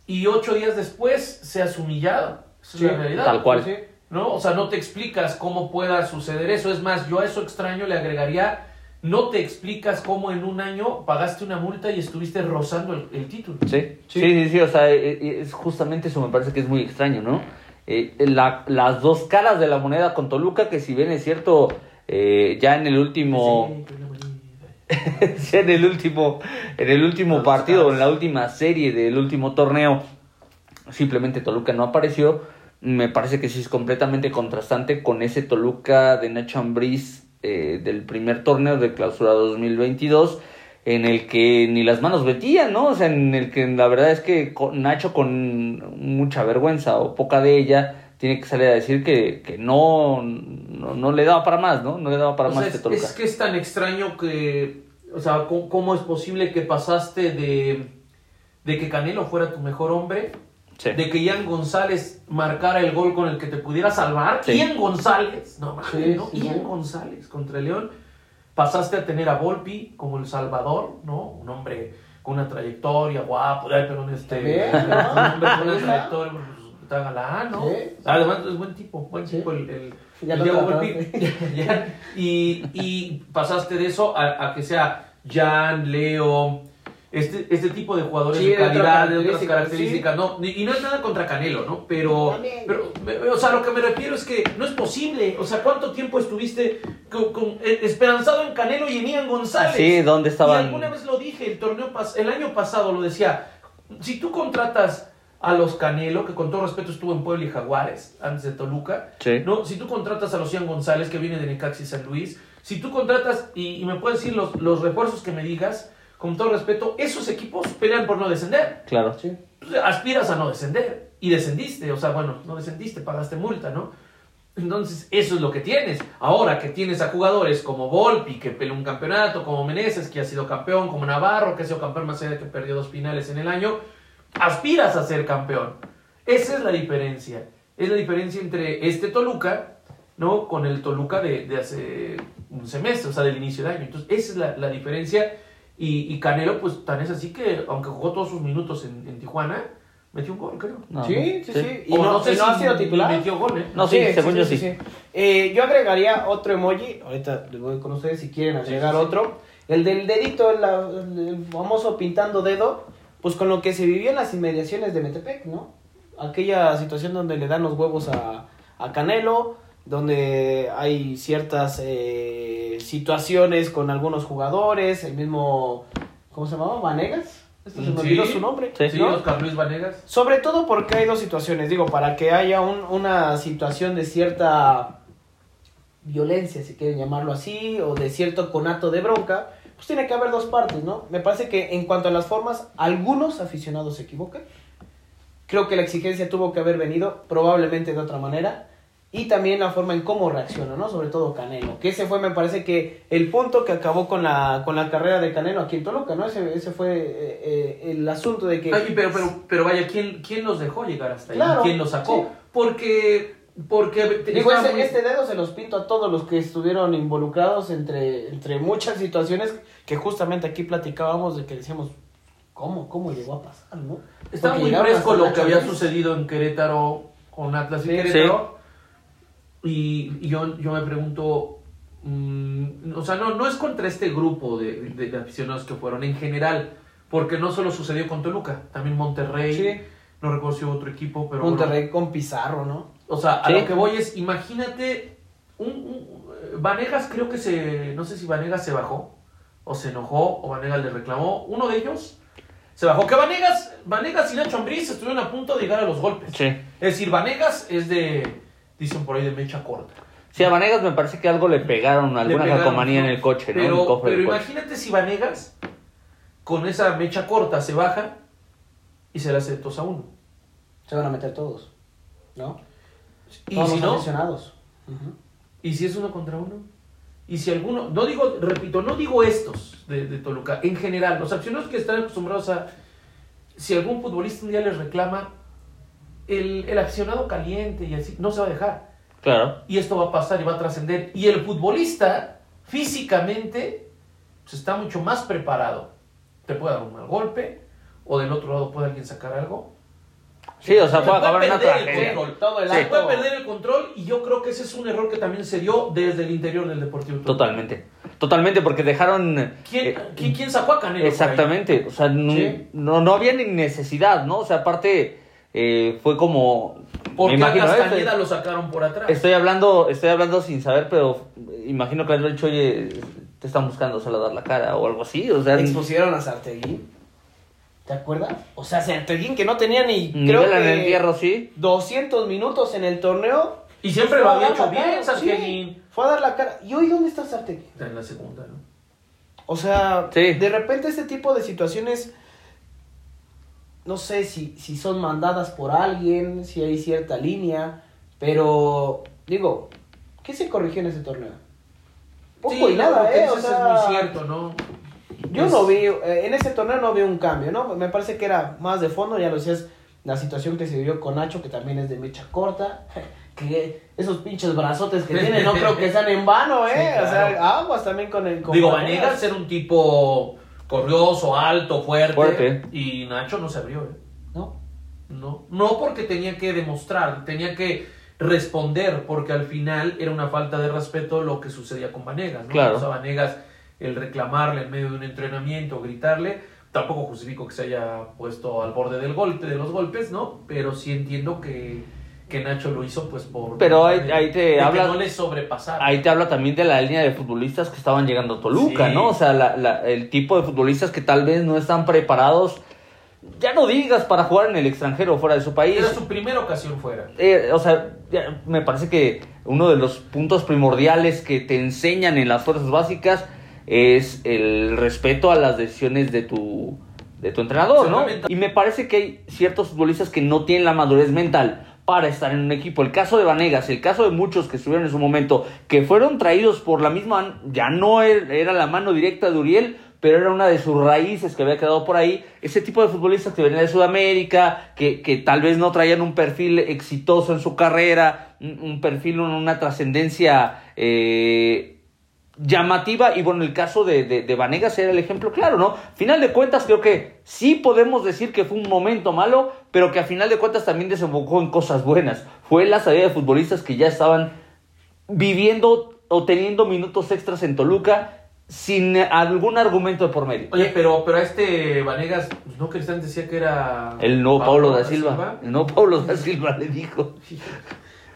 Y ocho días después seas humillado. Esa Sí, es la realidad. tal cual. Sí. ¿no? O sea, no te explicas cómo pueda suceder eso. Es más, yo a eso extraño le agregaría, no te explicas cómo en un año pagaste una multa y estuviste rozando el, el título. Sí, sí, sí, sí, o sea, eh, eh, es justamente eso me parece que es muy extraño, ¿no? Eh, la- las dos caras de la moneda con Toluca, que si bien es cierto, eh, ya en el último... Sí, pues, la moneda. ya en el último, en el último partido, en la última serie del último torneo, simplemente Toluca no apareció. Me parece que sí es completamente contrastante con ese Toluca de Nacho Ambriz eh, del primer torneo de clausura 2022, en el que ni las manos metían, ¿no? O sea, en el que la verdad es que Nacho con mucha vergüenza o poca de ella tiene que salir a decir que, que no, no, no le daba para más, ¿no? No le daba para O sea, más es, este Toluca. es que es tan extraño que, o sea, ¿cómo, cómo es posible que pasaste de, de que Canelo fuera tu mejor hombre, Sí. de que Ian González marcara el gol con el que te pudiera salvar? Sí. Ian González, no Sí, ¿no? sí, Ian sí. González contra el León. Pasaste a tener a Volpi como el Salvador, ¿no? Un hombre con una trayectoria, guapo, ay, perdón, este, un hombre con una trayectoria, está galán, ¿no? Sí. Además es buen tipo, buen Sí. tipo el, el, Ya el Diego y, y pasaste de eso a, a que sea Jan, Leo, este, este tipo de jugadores Sí, de calidad, de otras características, ¿no? Y y no es nada contra Canelo, ¿no? Pero, pero, o sea, lo que me refiero es que no es posible. O sea, ¿cuánto tiempo estuviste con- con- eh, esperanzado en Canelo y en Ian González? Sí, ¿dónde estaban? Y alguna vez lo dije, el torneo pas- el año pasado lo decía, si tú contratas a los Canelo, que con todo respeto estuvo en Puebla y Jaguares, antes de Toluca, Sí. ¿no? Si tú contratas a los Ian González, que viene de Necaxa y San Luis, si tú contratas, y, y me puedes decir los, los refuerzos que me digas, con todo respeto, esos equipos pelean por no descender. Claro. Sí. Aspiras a no descender. Y descendiste, o sea, bueno, no descendiste, pagaste multa, ¿no? Entonces, eso es lo que tienes. Ahora que tienes a jugadores como Volpi, que peleó un campeonato, como Meneses, que ha sido campeón, como Navarro, que ha sido campeón más allá de que perdió dos finales en el año, aspiras a ser campeón. Esa es la diferencia. Es la diferencia entre este Toluca, ¿no? Con el Toluca de, de hace un semestre, o sea, del inicio de año. Entonces, esa es la, la diferencia. Y, y Canelo, pues tan es así que, aunque jugó todos sus minutos en, en Tijuana, metió un gol, creo. No, sí, sí, sí. Y O no, y no ha si sido titular. metió gol, ¿eh? No, sí, según yo sí. Eh, yo agregaría otro emoji. Ahorita les voy con ustedes si quieren agregar sí, sí. otro. El del dedito, el famoso pintando dedo. Pues con lo que se vivió en las inmediaciones de Metepec, ¿no? Aquella situación donde le dan los huevos a, a Canelo, donde hay ciertas eh, situaciones con algunos jugadores, el mismo, ¿cómo se llamaba? ¿Vanegas? Esto se me Sí. olvidó su nombre. Sí. Sí, ¿no? Oscar Luis Vanegas. Sobre todo porque hay dos situaciones, digo, para que haya un- una situación de cierta violencia, si quieren llamarlo así, o de cierto conato de bronca, pues tiene que haber dos partes, ¿no? Me parece que en cuanto a las formas, algunos aficionados se equivocan. Creo que la exigencia tuvo que haber venido probablemente de otra manera. Y también la forma en cómo reacciona, ¿no? Sobre todo Canelo. Que ese fue, me parece que el punto que acabó con la, con la carrera de Canelo aquí en Toluca, ¿no? Ese, ese fue eh, eh, el asunto de que... Ay, pero, pero, pero vaya, ¿quién, ¿quién los dejó llegar hasta ahí? Claro, ¿Quién los sacó? sí. Porque, porque Digo, ese- muy- este dedo se los pinto a todos los que estuvieron involucrados entre, entre muchas situaciones que justamente aquí platicábamos de que decíamos, ¿cómo? ¿Cómo llegó a pasar, no? Estaba Porque muy fresco lo que había sucedido en Querétaro con Atlas y Sí. Querétaro. Y, y yo, yo me pregunto, mm, o sea, no, no es contra este grupo de, de- de aficionados que fueron en general, porque no solo sucedió con Toluca, también Monterrey, Sí. no recuerdo si hubo otro equipo, pero bueno. Monterrey con Pizarro, ¿no? O sea, a Sí. lo que voy es, imagínate, un, un- Vanegas creo que se, no sé si Vanegas se bajó, o se enojó, o Vanegas le reclamó, uno de ellos se bajó. Que Vanegas, Vanegas y Nacho Ambriz estuvieron a punto de llegar a los golpes. Sí. Es decir, Vanegas es de, dicen por ahí, de mecha corta. Sí, a Vanegas me parece que algo le pegaron, alguna calcomanía ¿no? en el coche, ¿no? en Pero, el cofre pero del coche. imagínate si Vanegas, con esa mecha corta, se baja y se le hace 2 a 1. Se van a meter todos, ¿no? Y Todos si los no. ¿Y si es uno contra uno? Y si alguno, no digo, repito, no digo estos de, de Toluca, en general, los aficionados que están acostumbrados a, si algún futbolista un día les reclama, el, el aficionado caliente y así, no se va a dejar. Claro. Y esto va a pasar y va a trascender. Y el futbolista, físicamente, pues está mucho más preparado. Te puede dar un mal golpe, o del otro lado puede alguien sacar algo. Sí, o sea, Se puede acabar en una perder el tragedia. control. Todo el puede perder el control y yo creo que ese es un error que también se dio desde el interior del Deportivo. Toluca. Totalmente. Totalmente, porque dejaron... ¿Quién, eh, quién, quién sacó a Canelo? Exactamente, o sea, no, Sí. no, no había ni necesidad, ¿no? O sea, aparte eh, fue como... Porque me imagino, a ¿eh? Castañeda lo sacaron por atrás. Estoy hablando, estoy hablando sin saber, pero imagino que han dicho, oye, te están buscando solo dar la cara o algo así, o sea... Expusieron a Sarteguín. ¿Te acuerdas? O sea, Sarteguín que no tenía ni, creo en el que, entierro, sí. 200 minutos en el torneo. Y siempre lo a había hecho bien, sí, Sarteguín. Fue a dar la cara. ¿Y hoy dónde está Sarteguín? Está en la segunda, ¿no? O sea, Sí. de repente este tipo de situaciones, no sé si, si son mandadas por alguien, si hay cierta línea, Pero, digo, ¿qué se corrigió en ese torneo? Poco Sí, y nada, ¿eh? O sea, es muy cierto, ¿no? Yo Es- no vi, eh, en ese torneo no vi un cambio, ¿no? Me parece que era más de fondo, ya lo decías, la situación que se vivió con Nacho, que también es de mecha corta, que esos pinches brazotes que tiene, no creo que sean en vano, ¿eh? Sí, O sea, aguas también con el... con Digo, Vanegas. Vanegas era un tipo corrioso, alto, fuerte. Fuerte. Y Nacho no se abrió, ¿eh? ¿No? No, no porque tenía que demostrar, tenía que responder, porque al final era una falta de respeto lo que sucedía con Vanegas, ¿no? Claro. O sea, Vanegas, el reclamarle en medio de un entrenamiento, gritarle, tampoco justifico que se haya puesto al borde del golpe, de los golpes, ¿no? Pero sí entiendo que, que Nacho lo hizo, pues, por... Pero ahí- de- ahí te de que habla- no le sobrepasara. Ahí te habla también de la línea de futbolistas que estaban llegando a Toluca, Sí. ¿no? O sea, la- la- el tipo de futbolistas que tal vez no están preparados, ya no digas para jugar en el extranjero o fuera de su país. Era su primera ocasión fuera. Eh, o sea, me parece que uno de los puntos primordiales que te enseñan en las fuerzas básicas es el respeto a las decisiones de tu, de tu entrenador, ¿no? Y me parece que hay ciertos futbolistas que no tienen la madurez mental para estar en un equipo. El caso de Vanegas, el caso de muchos que estuvieron en su momento, que fueron traídos por la misma, ya no er- era la mano directa de Uriel, pero era una de sus raíces que había quedado por ahí. Ese tipo de futbolistas que venían de Sudamérica, que, que tal vez no traían un perfil exitoso en su carrera, un, un perfil, un- una trascendencia eh, llamativa. Y bueno, el caso de, de, de Vanegas era el ejemplo claro, ¿no? Final de cuentas, creo que sí podemos decir que fue un momento malo, pero que a final de cuentas también desembocó en cosas buenas. Fue la salida de futbolistas que ya estaban viviendo o teniendo minutos extras en Toluca sin algún argumento de por medio. Oye, pero, pero a este Vanegas, pues, ¿no Cristian decía que era... El nuevo Pablo da Silva. El nuevo Pablo da Silva le dijo.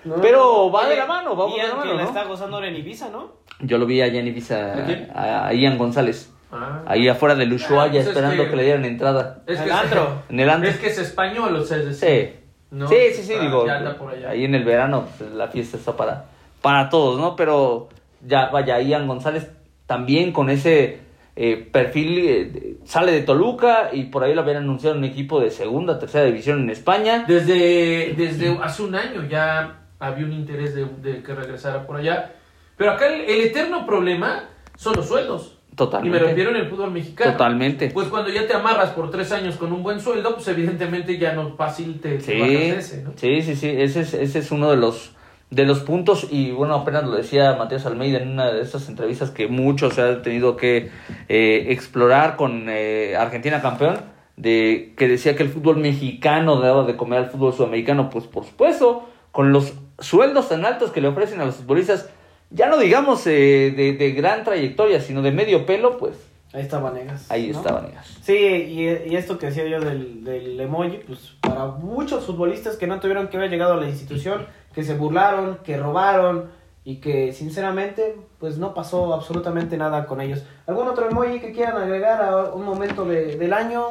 No, Pero va Oye, de la mano, va y de la el mano, que la ¿no? está gozando ahora en Ibiza, ¿no? Yo lo vi allá en Ibiza, ¿A Ian González. Ah. Ahí afuera del Ushuaia, Ah, pues es esperando que- que... le dieran entrada. Es El que antro. En el antro. Es que es español, o sea, es Sí. decir, ¿no? Sí, sí, sí, Ah, digo. ya anda por allá. Ahí en el verano, pues, la fiesta está para, para todos, ¿no? Pero ya, vaya, Ian González también con ese eh, perfil eh, sale de Toluca y por ahí lo habían anunciado en un equipo de segunda, tercera división en España. Desde, desde hace un año ya había un interés de, de que regresara por allá. Pero acá el, el eterno problema son los sueldos. Totalmente. Y me refiero en el fútbol mexicano. Totalmente. Pues cuando ya te amarras por tres años con un buen sueldo, pues evidentemente ya no fácil te, te Sí, de ese, ¿no? sí, sí, sí, ese es, ese es uno de los, de los puntos y bueno, apenas lo decía Matías Almeida en una de estas entrevistas que mucho se ha tenido que eh, explorar con eh, Argentina campeón, de que decía que el fútbol mexicano daba de comer al fútbol sudamericano, pues por supuesto, con los sueldos tan altos que le ofrecen a los futbolistas, ya no digamos eh, de, de gran trayectoria, sino de medio pelo, pues Ahí está Vanegas. ahí ¿no? está Vanegas. Sí, y, y esto que decía yo del, del emoji, pues para muchos futbolistas que no tuvieron que haber llegado a la institución, que se burlaron, que robaron y que sinceramente pues no pasó absolutamente nada con ellos. ¿Algún otro emoji que quieran agregar a un momento de- del año?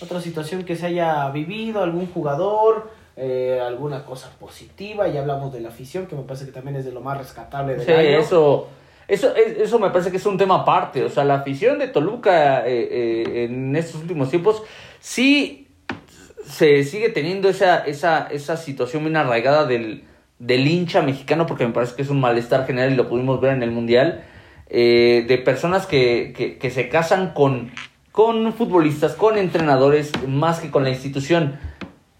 ¿Otra situación que se haya vivido? ¿Algún jugador? Eh, ¿Alguna cosa positiva? Ya hablamos de la afición, que me parece que también es de lo más rescatable del Sí, año. eso, eso, es- eso me parece que es un tema aparte. O sea, la afición de Toluca eh, eh, en estos últimos tiempos sí se sigue teniendo esa, esa, esa situación bien arraigada del, del hincha mexicano, porque me parece que es un malestar general y lo pudimos ver en el Mundial, eh, de personas que, que, que se casan con, con futbolistas, con entrenadores, más que con la institución.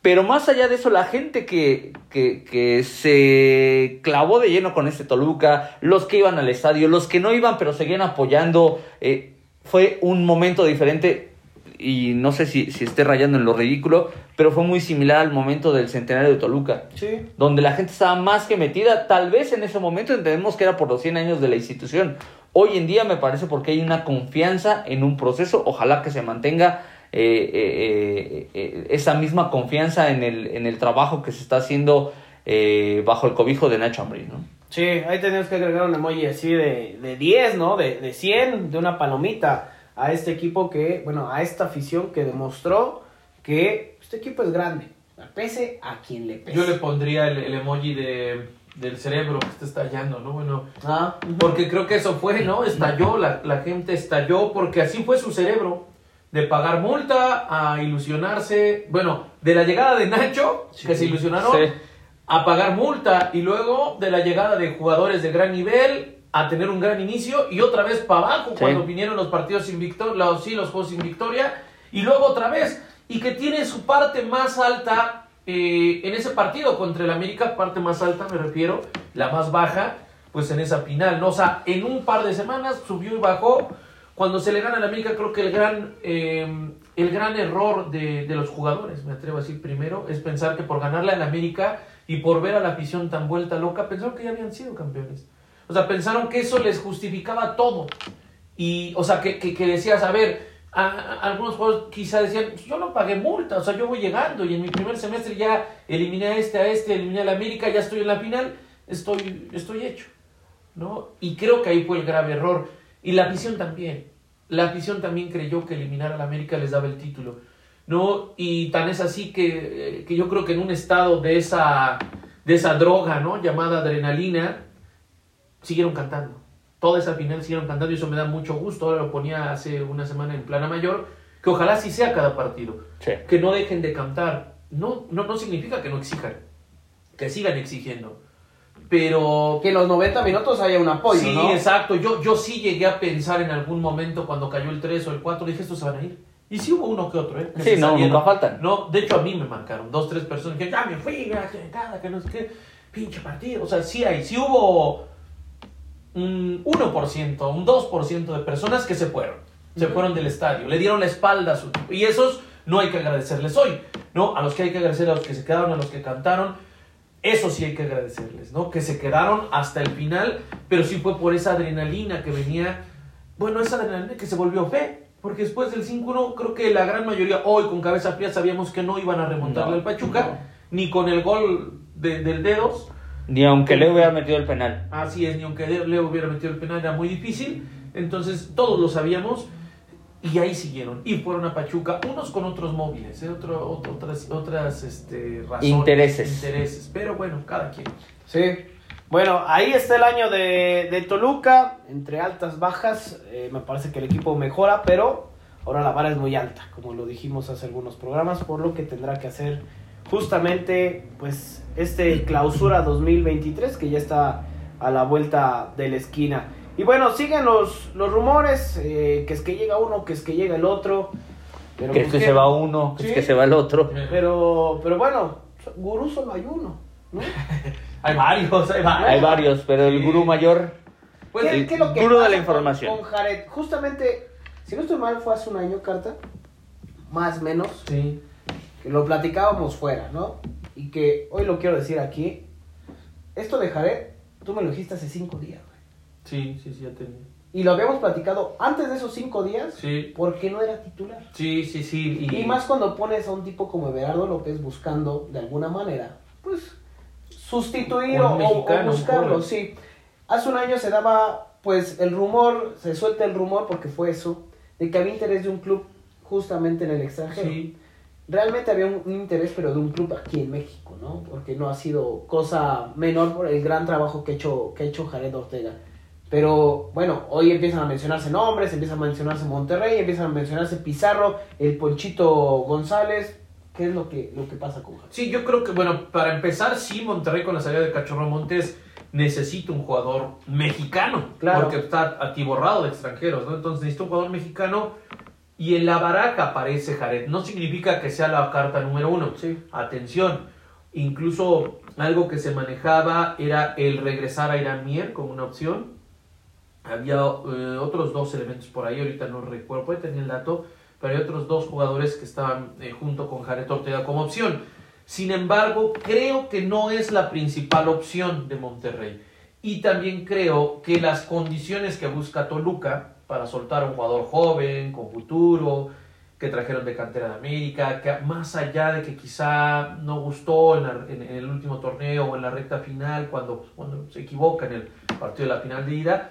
Pero más allá de eso, la gente que, que, que se clavó de lleno con este Toluca, los que iban al estadio, los que no iban pero seguían apoyando, eh, fue un momento diferente y no sé si, si esté rayando en lo ridículo, pero fue muy similar al momento del centenario de Toluca, Sí. donde la gente estaba más que metida, tal vez en ese momento entendemos que era por los 100 años de la institución. Hoy en día me parece porque hay una confianza en un proceso, ojalá que se mantenga eh, eh, eh, eh, esa misma confianza en el, en el trabajo que se está haciendo eh, bajo el cobijo de Nacho Ambriz, ¿no? Sí, ahí tenemos que agregar un emoji así de, de 10, ¿no? De, de 100, de una palomita a este equipo que, bueno, a esta afición que demostró que este equipo es grande. Pese a quien le pese. Yo le pondría el, el emoji de, del cerebro que está estallando, ¿no? Bueno, Ah, ujú. porque creo que eso fue, ¿no? Estalló, la, la gente estalló porque así fue su cerebro. De pagar multa a ilusionarse. Bueno, de la llegada de Nacho, Sí. que se ilusionaron, Sí. a pagar multa y luego de la llegada de jugadores de gran nivel a tener un gran inicio y otra vez para abajo Sí. cuando vinieron los partidos sin victoria, los, sí, los juegos sin victoria y luego otra vez y que tiene su parte más alta eh, en ese partido contra el América, parte más alta me refiero, la más baja, pues en esa final, ¿no? O sea, en un par de semanas subió y bajó. Cuando se le gana al América, creo que el gran, eh, el gran error de, de los jugadores, me atrevo a decir primero, es pensar que por ganarle al América y por ver a la afición tan vuelta loca, pensaron que ya habían sido campeones. O sea, pensaron que eso les justificaba todo. Y, o sea, que, que, decías, a ver, a- a- algunos jugadores quizá decían, yo no pagué multa, o sea, yo voy llegando y en mi primer semestre ya eliminé a este, a este, eliminé al América, ya estoy en la final, estoy, estoy hecho. ¿no? Y creo que ahí fue el grave error. Y la afición también. La afición también creyó que eliminar al América les daba el título. ¿no? Y tan es así que, eh, que yo creo que en un estado de esa, de esa droga, ¿no? Llamada adrenalina, siguieron cantando. Toda esa final siguieron cantando y eso me da mucho gusto. Ahora lo ponía hace una semana en Plana Mayor, que ojalá sí sea cada partido. Sí. Que no dejen de cantar. No, no, no significa que no exijan. Que sigan exigiendo. Pero Que en los 90 minutos haya un apoyo, sí, ¿no? exacto. Yo, yo sí llegué a pensar en algún momento cuando cayó el 3 o el 4, dije, estos se van a ir. Y sí hubo uno que otro, ¿eh? Que Sí, no, salieron. nunca faltan. No, de hecho a mí me marcaron dos, tres personas que ya me fui, chingada, que no sé qué, pinche partido. O sea, sí hay, sí hubo un 1%, un 2% de personas que se fueron. Se fueron del estadio, le dieron la espalda a su. Y esos no hay que agradecerles hoy, ¿no? A los que hay que agradecer, a los que se quedaron, a los que cantaron. Eso sí hay que agradecerles, ¿no? Que se quedaron hasta el final, pero sí fue por esa adrenalina que venía, bueno, esa adrenalina que se volvió fe, porque después del 5-1 creo que la gran mayoría hoy con cabeza fría sabíamos que no iban a remontarle No, al Pachuca, no. ni con el gol de- del dedos, Ni aunque le hubiera metido el penal. Así es, ni aunque Leo hubiera metido el penal era muy difícil. Entonces todos lo sabíamos y ahí siguieron. Y fueron a Pachuca, unos con otros móviles, ¿eh? Otro- ot- otras, otras este, razones. Intereses. Intereses. Pero bueno, cada quien. Sí. Bueno, ahí está el año de, de Toluca, entre altas, bajas. eh, me parece que el equipo mejora, pero ahora la vara es muy alta, como lo dijimos hace algunos programas, por lo que tendrá que hacer justamente pues este clausura 2023 que ya está a la vuelta de la esquina. Y bueno, siguen los, los rumores, eh, que es que llega uno, que es que llega el otro. Pero Que es pues, que se va uno, que Sí. es que se va el otro. Pero, pero bueno, gurú solo hay uno, ¿no? Hay varios, hay varios. Hay varios, pero el gurú mayor. Pues, ¿Qué, el qué es lo que duro de la con- información. Con, Jared, justamente, si no estoy mal, fue hace un año, Carta, más o menos, Sí. que lo platicábamos fuera, ¿no? Y que hoy lo quiero decir aquí. Esto de Jared, tú me lo dijiste hace cinco días. Sí, sí, sí, ya tenía. Y lo habíamos platicado antes de esos cinco días, Sí. porque no era titular. Sí, sí, sí. Y, Y más cuando pones a un tipo como Everardo López buscando, de alguna manera, pues, sustituir o, buscarlo, sí. Hace un año se daba, pues, el rumor, se suelta el rumor, porque fue eso, de que había interés de un club justamente en el extranjero. Sí. Realmente había un, un interés, pero de un club aquí en México, ¿no? Porque no ha sido cosa menor por el gran trabajo que ha hecho, que ha hecho Jared Ortega. Pero bueno, hoy empiezan a mencionarse nombres, empiezan a mencionarse Monterrey, empiezan a mencionarse Pizarro, el Ponchito González. ¿Qué es lo que, lo que pasa con? Sí, yo creo que, bueno, para empezar, sí, Monterrey con la salida de Cachorro Montes necesita un jugador mexicano. Claro. Porque está atiborrado de extranjeros, ¿no? Entonces necesita un jugador mexicano y en la baraja aparece Jared. No significa que sea la carta número uno. Sí. Atención. Incluso algo que se manejaba era el regresar a Irán Mier como una opción. Había eh, otros dos elementos por ahí, ahorita no recuerdo, puede tener el dato, pero hay otros dos jugadores que estaban eh, junto con Jared Ortega como opción. Sin embargo, creo que no es la principal opción de Monterrey. Y también creo que las condiciones que busca Toluca para soltar a un jugador joven, con futuro, que trajeron de cantera de América, que más allá de que quizá no gustó en, la- en- en el último torneo o en la recta final, cuando, cuando se equivoca en el partido de la final de ida,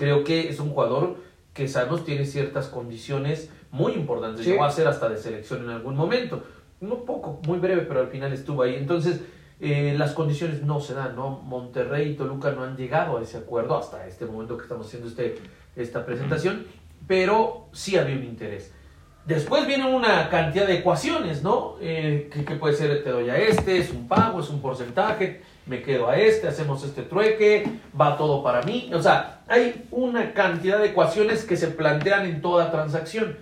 creo que es un jugador que sabemos tiene ciertas condiciones muy importantes. Sí. Llegó a ser hasta de selección en algún momento. No poco, muy breve, pero al final estuvo ahí. Entonces, eh, las condiciones no se dan, ¿no? Monterrey y Toluca no han llegado a ese acuerdo hasta este momento que estamos haciendo este, esta presentación, pero sí había un interés. Después viene una cantidad de ecuaciones, ¿no? Eh, que, puede ser, te doy a este, es un pago, es un porcentaje, me quedo a este, hacemos este trueque, va todo para mí. O sea, hay una cantidad de ecuaciones que se plantean en toda transacción.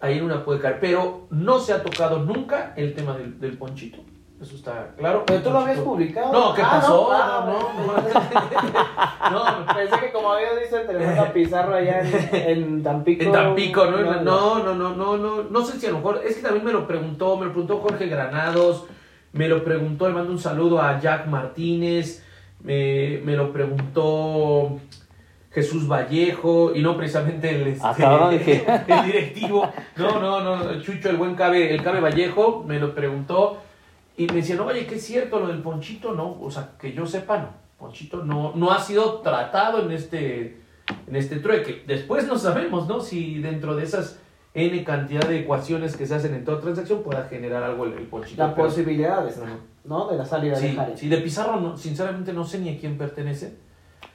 Ahí una puede caer, pero no se ha tocado nunca el tema del, del ponchito. Eso está claro. Pero tú lo habías publicado. No, ¿qué Ah, pasó? ah, No, no, no. Pensé que como habías dicho el teléfono Pizarro allá en, en Tampico. En Tampico, ¿no? No, no, no, no, no, no, no sé si a lo mejor, es que también me lo preguntó, me lo preguntó Jorge Granados, me lo preguntó, le mando un saludo a Jack Martínez, me, me lo preguntó Jesús Vallejo, y no precisamente el, este, el directivo, no, no, no, Chucho, el buen Cabe, el Cabe Vallejo, me lo preguntó, y me decía, no, oye, ¿qué es cierto lo del Ponchito? No, o sea, que yo sepa, no, Ponchito no, no ha sido tratado en este en este trueque. Después no sabemos, ¿no? Si dentro de esas N cantidad de ecuaciones que se hacen en toda transacción pueda generar algo el, el ponchito. La Pero- posibilidad de, Ajá. ¿no? de la salida de Sí, Jared. sí, de Pizarro, no, sinceramente no sé ni a quién pertenece.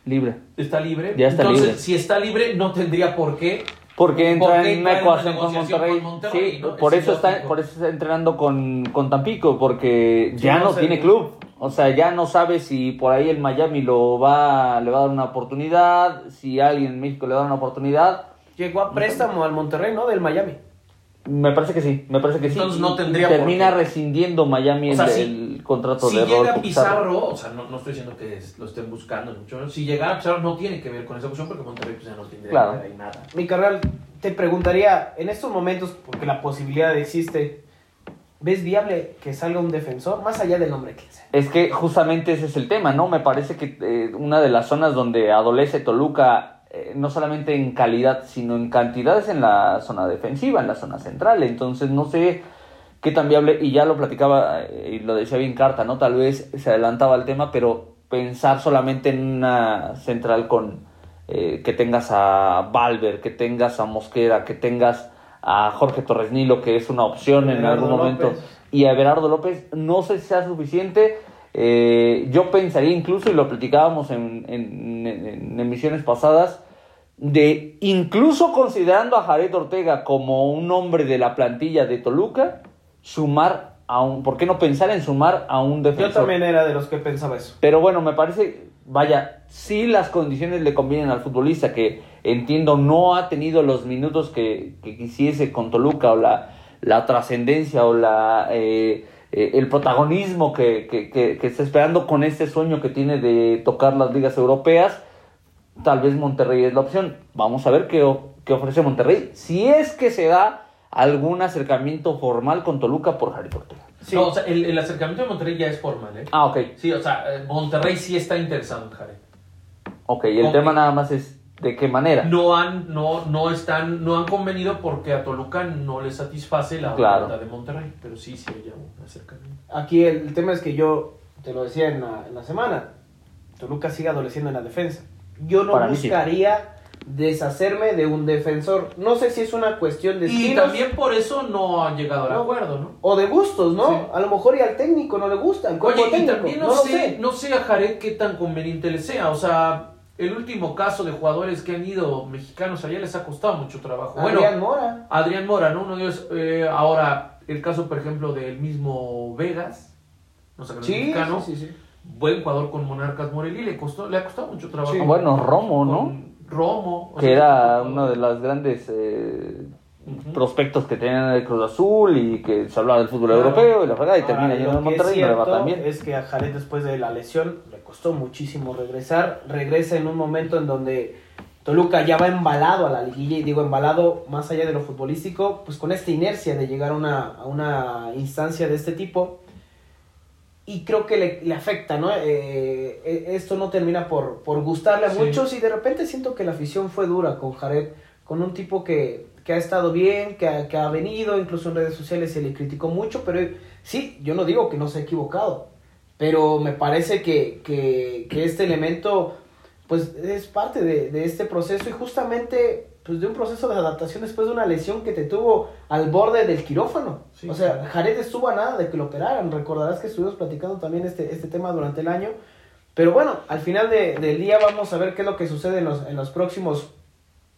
Libre. Está libre. Ya está Entonces, libre. si está libre, no tendría por qué. Porque entra Porque en una ecuación con Monterrey. con Monterrey, sí, ¿no? por Es eso está, por eso está entrenando con, con Tampico, porque Sí, ya no tiene club. O sea, ya no sabe si por ahí el Miami lo va, le va a dar una oportunidad, si alguien en México le va a dar una oportunidad. Llegó a préstamo al Monterrey, ¿no? Del Miami. Me parece que sí, me parece que sí. Entonces no Y tendría por Termina qué. rescindiendo Miami O sea, el, si- el contrato Si de llega Rodolfo Pizarro, o sea, no, no estoy diciendo que es- lo estén buscando mucho. ¿no? Si llegara Pizarro, no tiene que ver con esa cuestión porque Monterrey pues, ya no tendría Claro. que ver ahí nada. Mi carnal, te preguntaría, en estos momentos, porque la posibilidad existe, ¿ves viable que salga un defensor? Más allá del nombre que sea. Es que justamente ese es el tema, ¿no? Me parece que eh, una de las zonas donde adolece Toluca, no solamente en calidad, sino en cantidad, es en la zona defensiva, en la zona central. Entonces, no sé qué tan viable, y ya lo platicaba eh, y lo decía bien Carta, ¿no? Tal vez se adelantaba al tema, pero pensar solamente en una central con eh, que tengas a Valver, que tengas a Mosquera, que tengas a Jorge Torres Nilo, que es una opción en Everardo algún momento López. y a Everardo López no sé si sea suficiente. Eh, yo pensaría incluso, y lo platicábamos en, en- en- en emisiones pasadas, de incluso considerando a Jared Ortega como un hombre de la plantilla de Toluca, sumar a un, ¿por qué no pensar en sumar a un Yo defensor? también era de los que pensaba eso. Pero bueno, me parece, vaya, si las condiciones le convienen al futbolista, que entiendo no ha tenido los minutos que, que quisiese con Toluca, o la, la trascendencia, o la eh, eh, el protagonismo que, que, que- que está esperando con este sueño que tiene de tocar las ligas europeas, tal vez Monterrey es la opción. Vamos a ver qué, qué ofrece Monterrey, si es que se da algún acercamiento formal con Toluca por Harry Ortega. Sí. No, o sea, el, el acercamiento de Monterrey ya es formal, ¿eh? Ah, ok. Sí, o sea, eh, Monterrey sí está interesado en Jared. Ok, el Ok. tema nada más es de qué manera. No han, no, no están, no han convenido porque a Toluca no le satisface la Claro. oferta de Monterrey, pero sí sí hay un acercamiento. Aquí el, el tema es que yo, te lo decía en la, en la semana, Toluca sigue adoleciendo en la defensa. Yo no Para mí sí. buscaría deshacerme de un defensor. No sé si es una cuestión de Y estilos también por eso no han llegado al No. acuerdo, ¿no? o de gustos, ¿no? Sí. A lo mejor y al técnico no le gusta, al cuerpo Oye, y técnico, también no, sé, sé. no sé a Jared qué tan conveniente le sea. O sea, el último caso de jugadores que han ido mexicanos allá les ha costado mucho trabajo. Adrián bueno, Mora. Adrián Mora, ¿no? Uno de ellos, eh, ahora, el caso, por ejemplo, del mismo Vegas, no sé, Sí, mexicano, sí, sí, sí. Buen jugador con Monarcas Morelia, le costó, le ha costado mucho trabajo. Sí. Bueno, Romo, ¿no? Romo. o que sea, era uno de los grandes eh, prospectos que tenían el Cruz Azul y que se hablaba del fútbol Claro. europeo y la verdad y termina yendo es Monterrey y va bien. Es que a Jared después de la lesión le costó muchísimo regresar. Regresa en un momento en donde Toluca ya va embalado a la liguilla y digo embalado más allá de lo futbolístico, pues con esta inercia de llegar a una, a una instancia de este tipo. Y creo que le, le afecta, ¿no? Eh, eh, esto no termina por, por gustarle a Sí. muchos y de repente siento que la afición fue dura con Jared, con un tipo que, que ha estado bien, que ha, que ha venido, incluso en redes sociales se le criticó mucho, pero sí, yo no digo que no se ha equivocado, pero me parece que, que, que este elemento pues es parte de, de este proceso y justamente pues de un proceso de adaptación después de una lesión que te tuvo al borde del quirófano. Sí, o sea. Jared estuvo a nada de que lo operaran. Recordarás que estuvimos platicando también este, este tema durante el año. Pero bueno, al final de- del día vamos a ver qué es lo que sucede en los, en los próximos,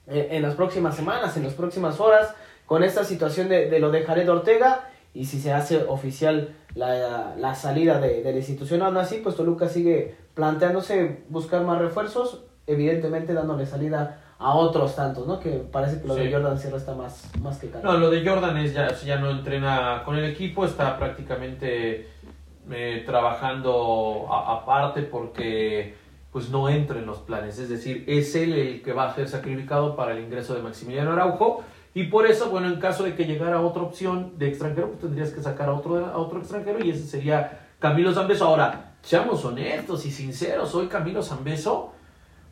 eh, en las próximas semanas, en las próximas horas. con esta situación de, de lo de Jared Ortega y si se hace oficial la, la salida de, de la institución. Aún así, pues Toluca sigue planteándose buscar más refuerzos, evidentemente dándole salida a otros tantos, ¿no? Que parece que lo de Sí. Jordan Sierra está más, más que caro. No, lo de Jordan es ya, ya no entrena con el equipo, está prácticamente eh, trabajando aparte porque pues no entra en los planes. Es decir, es él el que va a ser sacrificado para el ingreso de Maximiliano Araujo. Y por eso, bueno, en caso de que llegara otra opción de extranjero, pues tendrías que sacar a otro, a otro extranjero y ese sería Camilo Zambeso. Ahora, seamos honestos y sinceros, hoy Camilo Zambeso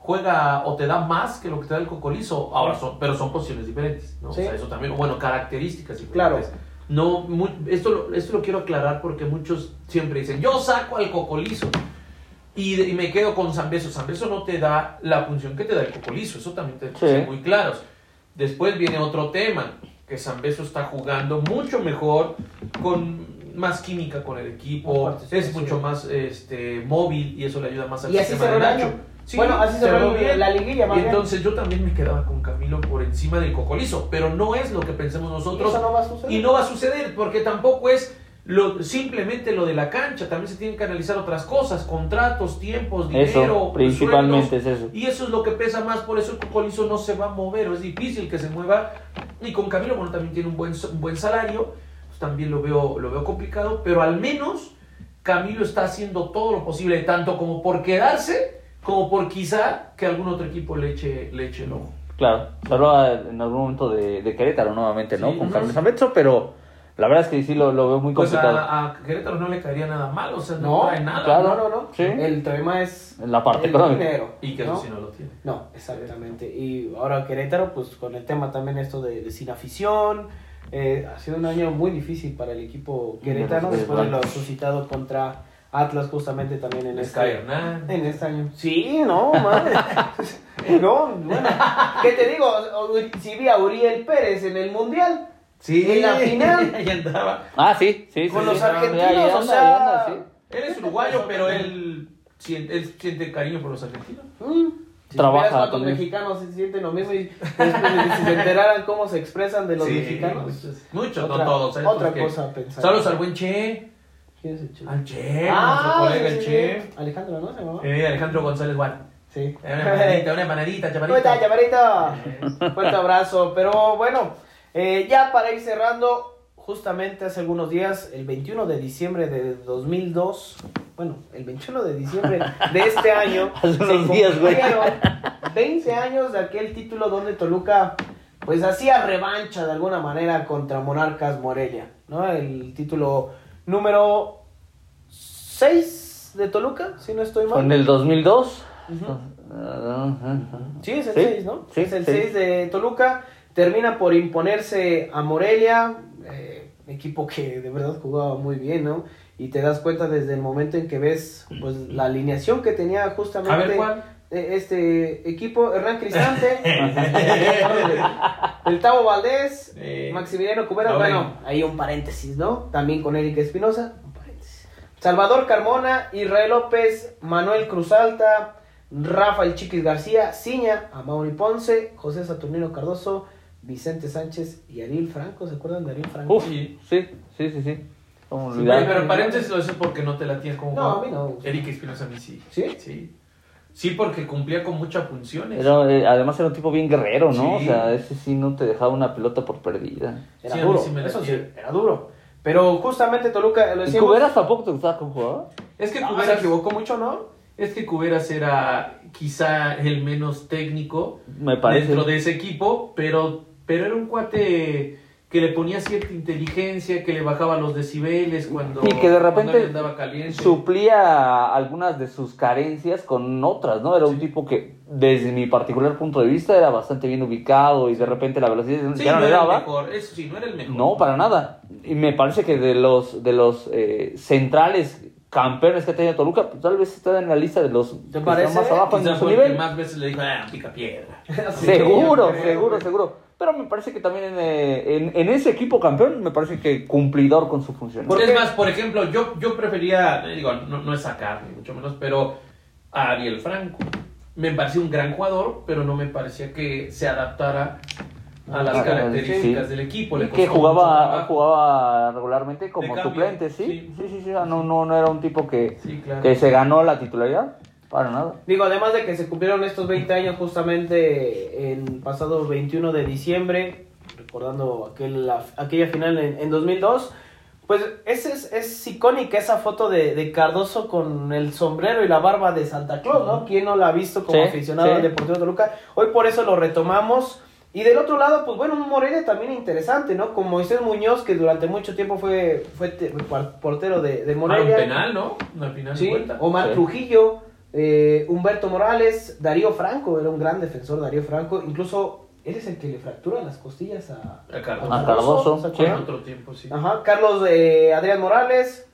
juega o te da más que lo que te da el cocolizo. Ahora son, pero son posiciones diferentes, ¿no? Sí. O sea, eso también, bueno, características Claro. diferentes. No, mu- esto, lo- esto lo quiero aclarar porque muchos siempre dicen, yo saco al cocolizo y, me quedo con Zambeso. Zambeso no te da la función que te da el cocolizo, eso también te Sí. ser muy claros. Después viene otro tema, que Zambeso está jugando mucho mejor, con más química con el equipo, es mucho más este, móvil y eso le ayuda más al Y así sistema de Nacho. Sí, bueno, así cerró el- la liguilla, más Y bien. entonces yo también me quedaba con Camilo por encima del cocolizo, pero no es lo que pensemos Y nosotros. eso no va a suceder. Y no va a suceder, porque tampoco es lo, simplemente lo de la cancha, también se tienen que analizar otras cosas, contratos, tiempos, dinero. Eso, principalmente sueldos, es eso. Y eso es lo que pesa más, por eso el Cocolizo no se va a mover, o es difícil que se mueva. Y con Camilo, bueno, también tiene un buen, un buen salario, pues también lo veo, lo veo complicado, pero al menos Camilo está haciendo todo lo posible, tanto como por quedarse, como por quizá que algún otro equipo le eche, le eche el ojo. Claro, se hablaba en algún momento de, de Querétaro nuevamente, ¿no? Sí, Con ujú. Carlos Zambeso, pero la verdad es que sí lo, lo veo muy Pues complicado. a, a Querétaro no le caería nada mal, o sea, no, No, trae nada. claro. No, no, no. Sí. El tema es la parte el económica. dinero. Y que ¿no? eso sí no lo tiene. No, exactamente. Y ahora Querétaro, pues con el tema también esto de, de sin afición, eh, ha sido un año muy difícil para el equipo queretano los después de lo suscitado contra Atlas justamente también en este, Hernández. en este año. Sí, no, madre. no, bueno. ¿Qué te digo? Si vi a Uriel Pérez en el Mundial, Sí, En la final. ahí andaba. Ah, sí, sí, sí. con sí, los sí. argentinos, ya o anda, sea... anda, sí. Él es uruguayo, pero él siente, él siente cariño por los argentinos. Mm. Si Trabaja cuántos también. mexicanos se sienten lo mismo y si se enteraran cómo se expresan de los Sí, mexicanos. muchos, muchos, Otra- no todos. hay otra cosa a pensar. Saludos al buen Che. ¿Quién es el chico? Al Che, Ah, nuestro colega sí, el sí. Alejandro, ¿no? ¿Se llamaba? Eh, Alejandro González Juan. Sí. Una empanadita, una empanadita, ¿Cómo está, chaparrito. llamarito? Fuerte abrazo. Pero bueno, eh, ya para ir cerrando, justamente hace algunos días, el 21 de diciembre de 2002, bueno, el 21 de diciembre de este año, Hace se días, güey. cumplieron 20 años de aquel título donde Toluca pues hacía revancha de alguna manera contra Monarcas Morelia, ¿no? El título número 6 de Toluca, si no estoy mal. Con el 2002. Ujú. Ah. Sí, es el Sí, 6, ¿no? sí, es el sí. 6 de Toluca. Termina por imponerse a Morelia, eh, equipo que de verdad jugaba muy bien, ¿no? Y te das cuenta desde el momento en que ves pues la alineación que tenía justamente A ver, ¿cuál? Eh, este equipo, Hernán Cristante, el Tavo Valdés, Eh, Maximiliano Cubero, ahora bueno, ahí un paréntesis, ¿no? También con Eric Espinosa, un paréntesis. Salvador Carmona, Israel López, Manuel Cruzalta, Rafael Chiquis García, Ciña, Amaury Ponce, José Saturnino Cardoso, Vicente Sánchez y Ariel Franco, ¿se acuerdan de Ariel Franco? Uf, sí, sí, sí, sí. Pero paréntesis lo hice porque no te la tienes como No, a mí no. Eric Espinosa a mí sí. ¿Sí? Sí. Sí, porque cumplía con muchas funciones. Era, eh, además era un tipo bien guerrero, ¿no? Sí. O sea, ese sí no te dejaba una pelota por perdida. Era Sí, duro, sí me la eso sí, era duro. Pero justamente Toluca, lo ¿Y decíamos... Cuberas tampoco te gustaba como jugador? Es que No, se Cuberas, equivocó mucho, ¿no? es que Cuberas era quizá el menos técnico Me parece. dentro de ese equipo, pero, pero era un cuate que le ponía cierta inteligencia, que le bajaba los decibeles cuando, Y que de repente andaba caliente. suplía algunas de sus carencias con otras, ¿no? Era un tipo que, desde mi particular punto de vista, era bastante bien ubicado y de repente la velocidad Sí, ya no, no le daba. mejor, eso sí, no era el mejor. No, para nada. Y me parece que de los de los eh, centrales campeones que ha tenido Toluca, pues, tal vez está en la lista de los que están parece? más abajo en su nivel. más veces le dijo, ah, pica piedra. Seguro, seguro, seguro. Pero me parece que también en, eh, en, en ese equipo campeón, me parece que cumplidor con su función. ¿Por es más, por ejemplo, yo, yo prefería, eh, digo, no, no es sacar, ni mucho menos, pero a Ariel Franco. Me parecía un gran jugador, pero no me parecía que se adaptara a las características sí. del equipo. Le que jugaba, jugaba regularmente como suplente, sí. sí. Sí, sí, sí. no, no, no era un tipo que, Sí, claro. que se ganó la titularidad. Para nada. Digo, además de que se cumplieron estos 20 años justamente el pasado 21 de diciembre, recordando aquel, la- aquella final en, en 2002, pues es, es, es icónica esa foto de, de Cardoso con el sombrero y la barba de Santa Claus, ¿no? ¿Quién no la ha visto como Sí, aficionado sí. al Deportivo Toluca? Hoy por eso lo retomamos. Y del otro lado, pues bueno, un Morelia también interesante, ¿no? Con Moisés Muñoz, que durante mucho tiempo fue, fue te- portero de, de Ah, un Morelia. penal, ¿no? Una final de Sí, vuelta. Omar Sí. Trujillo, eh, Humberto Morales, Darío Franco, era un gran defensor Darío Franco, incluso él es el que le fractura las costillas a, A Cardoso. Otro tiempo, sí. Ajá, Carlos eh, Adrián Morales,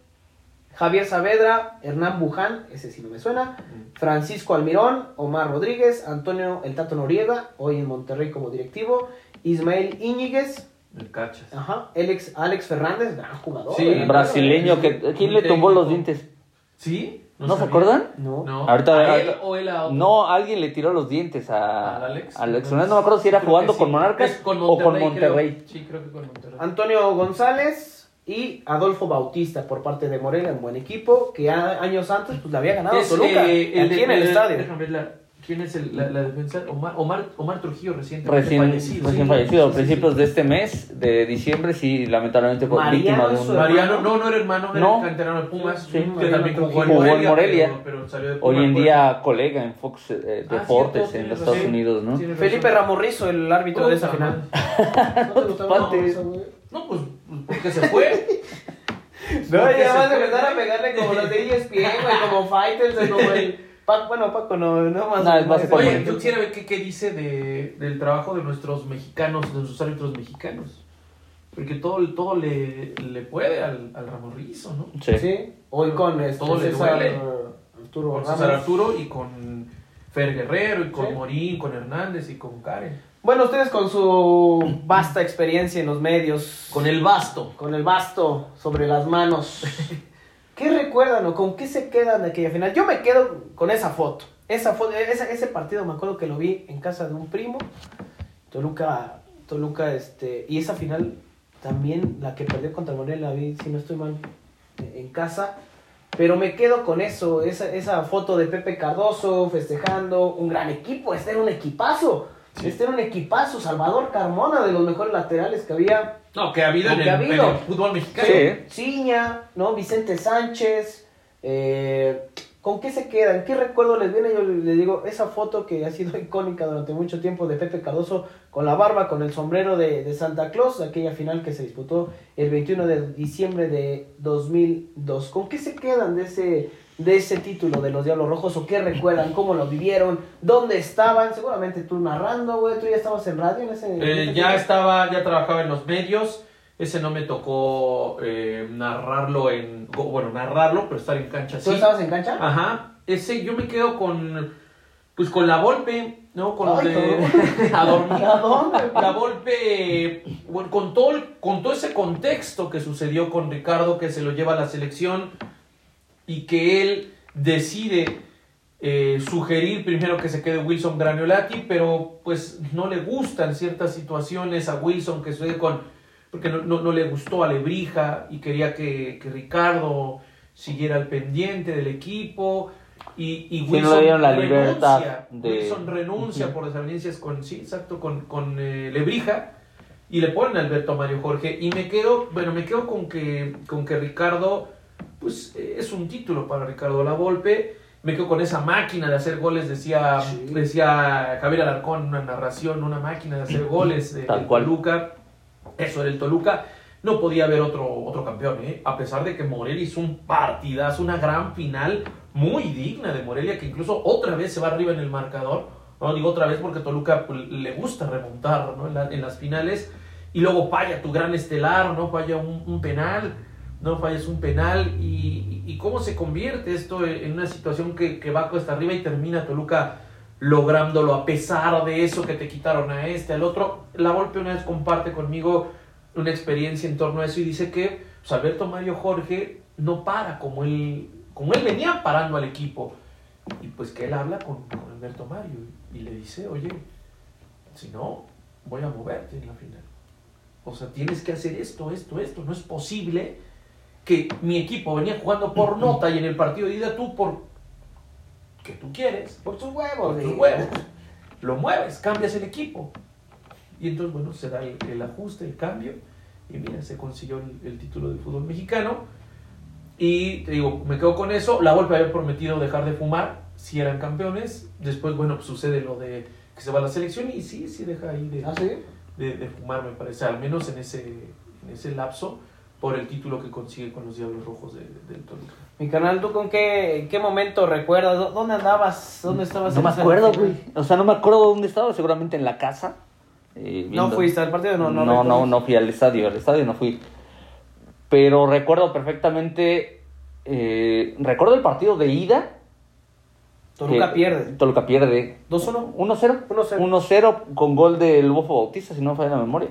Javier Saavedra, Hernán Buján, ese sí no me suena, Francisco Almirón, Omar Rodríguez, Antonio El Tato Noriega, hoy en Monterrey como directivo, Ismael Íñiguez, El cachas. ajá, Alex, Alex Fernández, gran jugador. Sí, ¿verdad? El brasileño que ¿quién le tumbó los dientes? ¿Sí? ¿No, se sabía. acuerdan? No. No. Ahorita- ¿A él ahorita- o él a otro? No, alguien le tiró los dientes a ¿Al Alex? Alex Fernández. No me acuerdo si era Creo jugando que con sí. Monarcas con o con Monterrey, creo. Sí, creo que con Monterrey. Antonio González y Adolfo Bautista por parte de Morelia, un buen equipo que a- años antes pues le había ganado Es, Toluca eh, aquí de- en el de- estadio. déjame ver la- ¿Quién es el- la, la defensa? Omar, Omar, Omar Trujillo Recién fallecido. recién Sí, fallecido. sí, a sí, principios sí. de este mes, de diciembre, sí, lamentablemente fue Mariano víctima de un... Mariano, no, no era hermano, era No. canterano de Pumas, Sí, que también jugó en Trujillo. Jugó en Morelia, Morelia. Pero, pero salió de Hoy en por- día colega en Fox eh, Ah, Deportes cierto, en los Estados. Unidos, ¿no? Felipe. Ramorrizo, el árbitro de esa final. ¿No te gustaba? No, pues, porque se fue. No, ya vas a empezar a pegarle como los de ESPN, güey, como Fighters, como el... Pac- bueno, Paco no, no más. Es Oye, yo quisiera ver qué, qué dice de, del trabajo de nuestros mexicanos, de nuestros árbitros mexicanos. Porque todo, todo le, le puede al, al Ramorrizo, ¿no? Sí. Sí, hoy con este, Todo le duele. Arturo Con Ramos. César Arturo y con Fer Guerrero y con Sí. Morín, con Hernández y con Karen. Bueno, ustedes con su vasta experiencia en los medios, Con el basto. con el basto sobre las manos, ¿qué recuerdan o con qué se quedan de aquella final? Yo me quedo con esa foto. Esa foto, ese, ese partido me acuerdo que lo vi en casa de un primo. Toluca, Toluca, este, y esa final también, la que perdió contra Morelia, la vi, si no estoy mal, en casa. Pero me quedo con eso, esa, esa foto de Pepe Cardoso festejando, un gran equipo, este era un equipazo. Este era un equipazo, Salvador Carmona, de los mejores laterales que había. No, que ha habido, Lo en, que el, ha habido. en el fútbol mexicano. Sí. Ciña, ¿no? Vicente Sánchez. eh, ¿Con qué se quedan? ¿Qué recuerdo les viene? Yo les digo, esa foto que ha sido icónica durante mucho tiempo de Pepe Cardoso con la barba, con el sombrero de, de Santa Claus, aquella final que se disputó el 21 de diciembre de 2002. ¿Con qué se quedan de ese, de ese título de los Diablos Rojos? ¿O qué recuerdan? ¿Cómo lo vivieron? ¿Dónde estaban? Seguramente tú narrando, güey. Tú ya estabas en radio en ese... en Eh, ese ya tiempo? estaba, ya trabajaba en los medios. Ese no me tocó eh, narrarlo en. Bueno, narrarlo, pero estar en cancha ¿Tú sí. estabas en cancha? Ajá. Ese yo me quedo con. Pues con la Volpe, ¿no? Con los de. a dormir. ¿A dónde? La Volpe, bueno, con todo, con todo ese contexto que sucedió con Ricardo, que se lo lleva a la selección y que él decide eh, sugerir primero que se quede Wilson Graniolati, pero pues no le gustan ciertas situaciones a Wilson que sucede con, porque no, no- no le gustó a Lebrija y quería que, que Ricardo siguiera al pendiente del equipo. Y, y Sí, no Wilson dieron la renuncia, de- Wilson renuncia por desavenencias con, sí, exacto, con, con eh, Lebrija y le ponen a Alberto Mario Jorge y me quedo, bueno, me quedo con que, con que Ricardo, pues eh, es un título para Ricardo Lavolpe, me quedo con esa máquina de hacer goles, decía, Sí. decía Javier Alarcón una narración, una máquina de hacer goles de, Tal del cual. Toluca, eso era el Toluca, no podía haber otro, otro campeón, ¿eh? a pesar de que Morelia hizo un partidazo, una gran final muy digna de Morelia, que incluso otra vez se va arriba en el marcador, no digo otra vez porque Toluca pues, le gusta remontar ¿no? en, la- en las finales, y luego falla tu gran estelar, no un, un penal, no fallas un penal, y, y- cómo se convierte esto en en una situación que, que va cuesta arriba y termina Toluca lográndolo a pesar de eso que te quitaron a este, al otro. La Volpe una vez comparte conmigo una experiencia en torno a eso y dice que pues, Alberto Mario Jorge no para como él, como él venía parando al equipo. Y pues que él habla con, con Alberto Mario y le dice, oye, si no, voy a moverte en la final. O sea, tienes que hacer esto, esto, esto. No es posible que mi equipo venía jugando por nota y en el partido de ida tú por que tú quieres, Por tus huevos. por tus huevos, lo mueves, cambias el equipo. Y entonces, bueno, se da el, el ajuste, el cambio. Y mira, se consiguió el, el título del fútbol mexicano. Y te digo, me quedo con eso. La Volpe había prometido dejar de fumar si eran campeones. Después, bueno, pues sucede lo de que se va a la selección y sí, sí deja ahí de, ¿Ah, sí? de, de fumar, me parece, al menos en ese, en ese lapso, por el título que consigue con los Diablos Rojos de, del Toluca. Mi canal, ¿tú con qué, qué momento recuerdas? ¿Dó- ¿Dónde andabas? ¿Dónde estabas? No me acuerdo, güey. O sea, no me acuerdo dónde estaba, seguramente en la casa. eh, ¿No fuiste al partido? No, no, no, no, no fui al estadio, al estadio no fui. Pero recuerdo perfectamente, eh, recuerdo el partido de ida. Toluca que- pierde. Toluca pierde. 2-1. 1-0. 1-0. 1-0 con gol del Bofo Bautista, si no me falla la memoria.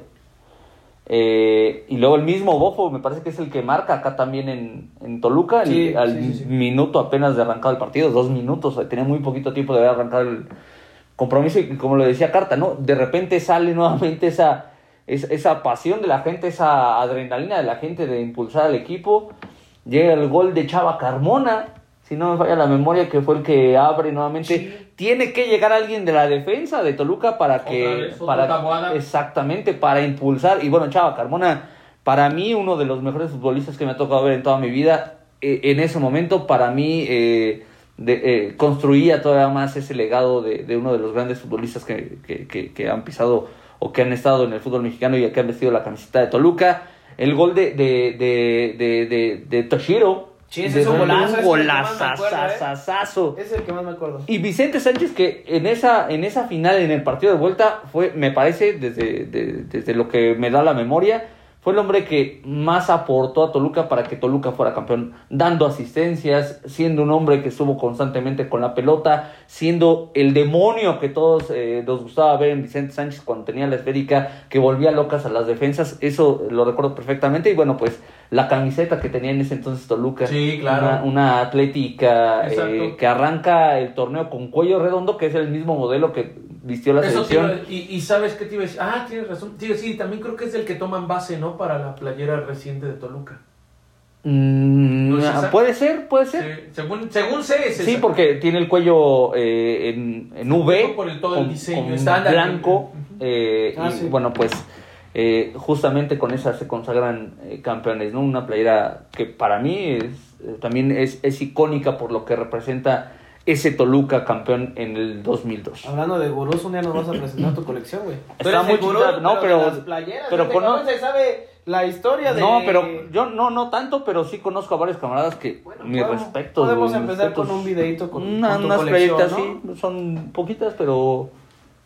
Eh, y luego el mismo Bofo, me parece que es el que marca acá también en, en Toluca, el- al sí, sí, sí. minuto apenas de arrancado el partido, dos minutos, tenía muy poquito tiempo de haber arrancado el compromiso y como lo decía Carta, ¿no? De repente sale nuevamente esa, esa, esa pasión de la gente, esa adrenalina de la gente de impulsar al equipo. Llega el gol de Chava Carmona, si no me falla la memoria, que fue el que abre nuevamente. Sí. Tiene que llegar alguien de la defensa de Toluca para que... vez, para, exactamente, para impulsar. Y bueno, Chava Carmona, para mí, uno de los mejores futbolistas que me ha tocado ver en toda mi vida. Eh, en ese momento, para mí, eh, de- eh, construía todavía más ese legado de, de uno de los grandes futbolistas que, que- que- que han pisado o que han estado en el fútbol mexicano y que han vestido la camiseta de Toluca. El gol de, de, de, de, de- de Toshiro. Sí, ese es un golazo, ese es el que Un más me acuerdo, ¿eh? golazazazazo. Es el que más me acuerdo. Y Vicente Sánchez, que en esa, en esa final, en el partido de vuelta, fue, me parece, desde, de- desde lo que me da la memoria, fue el hombre que más aportó a Toluca para que Toluca fuera campeón, dando asistencias, siendo un hombre que estuvo constantemente con la pelota, siendo el demonio que todos eh, nos gustaba ver en Vicente Sánchez cuando tenía la esférica, que volvía locas a las defensas, eso lo recuerdo perfectamente, y bueno, pues la camiseta que tenía en ese entonces Toluca, Sí, claro. una, una atlética eh, que arranca el torneo con cuello redondo, que es el mismo modelo que vistió la Eso selección. y, y sabes qué te iba a decir. Ah, tienes razón. Sí, sí, también creo que es el que toman base, ¿no? Para la playera reciente de Toluca. Mm, ¿No es ah, puede ser, puede ser. Sí, según, según sé, es Sí, esa. porque tiene el cuello eh, en, en V, Por el- todo el con- diseño con blanco, eh, Ah, y sí. bueno, pues eh, justamente con esa se consagran eh, campeones, ¿no? Una playera que para mí es, eh, también es, es icónica por lo que representa ese Toluca campeón en el 2002. Hablando de gurús, un día nos vas a presentar tu colección, güey. Está muy chida, no, pero- las playeras, pero cabrón se sabe la historia de... No, pero yo no, no tanto, pero sí conozco a varios camaradas que Bueno, mi podemos- respeto. Podemos empezar respetos. con un videito con, Una- con tu unas colección, playeras, ¿no? sí, son poquitas, pero,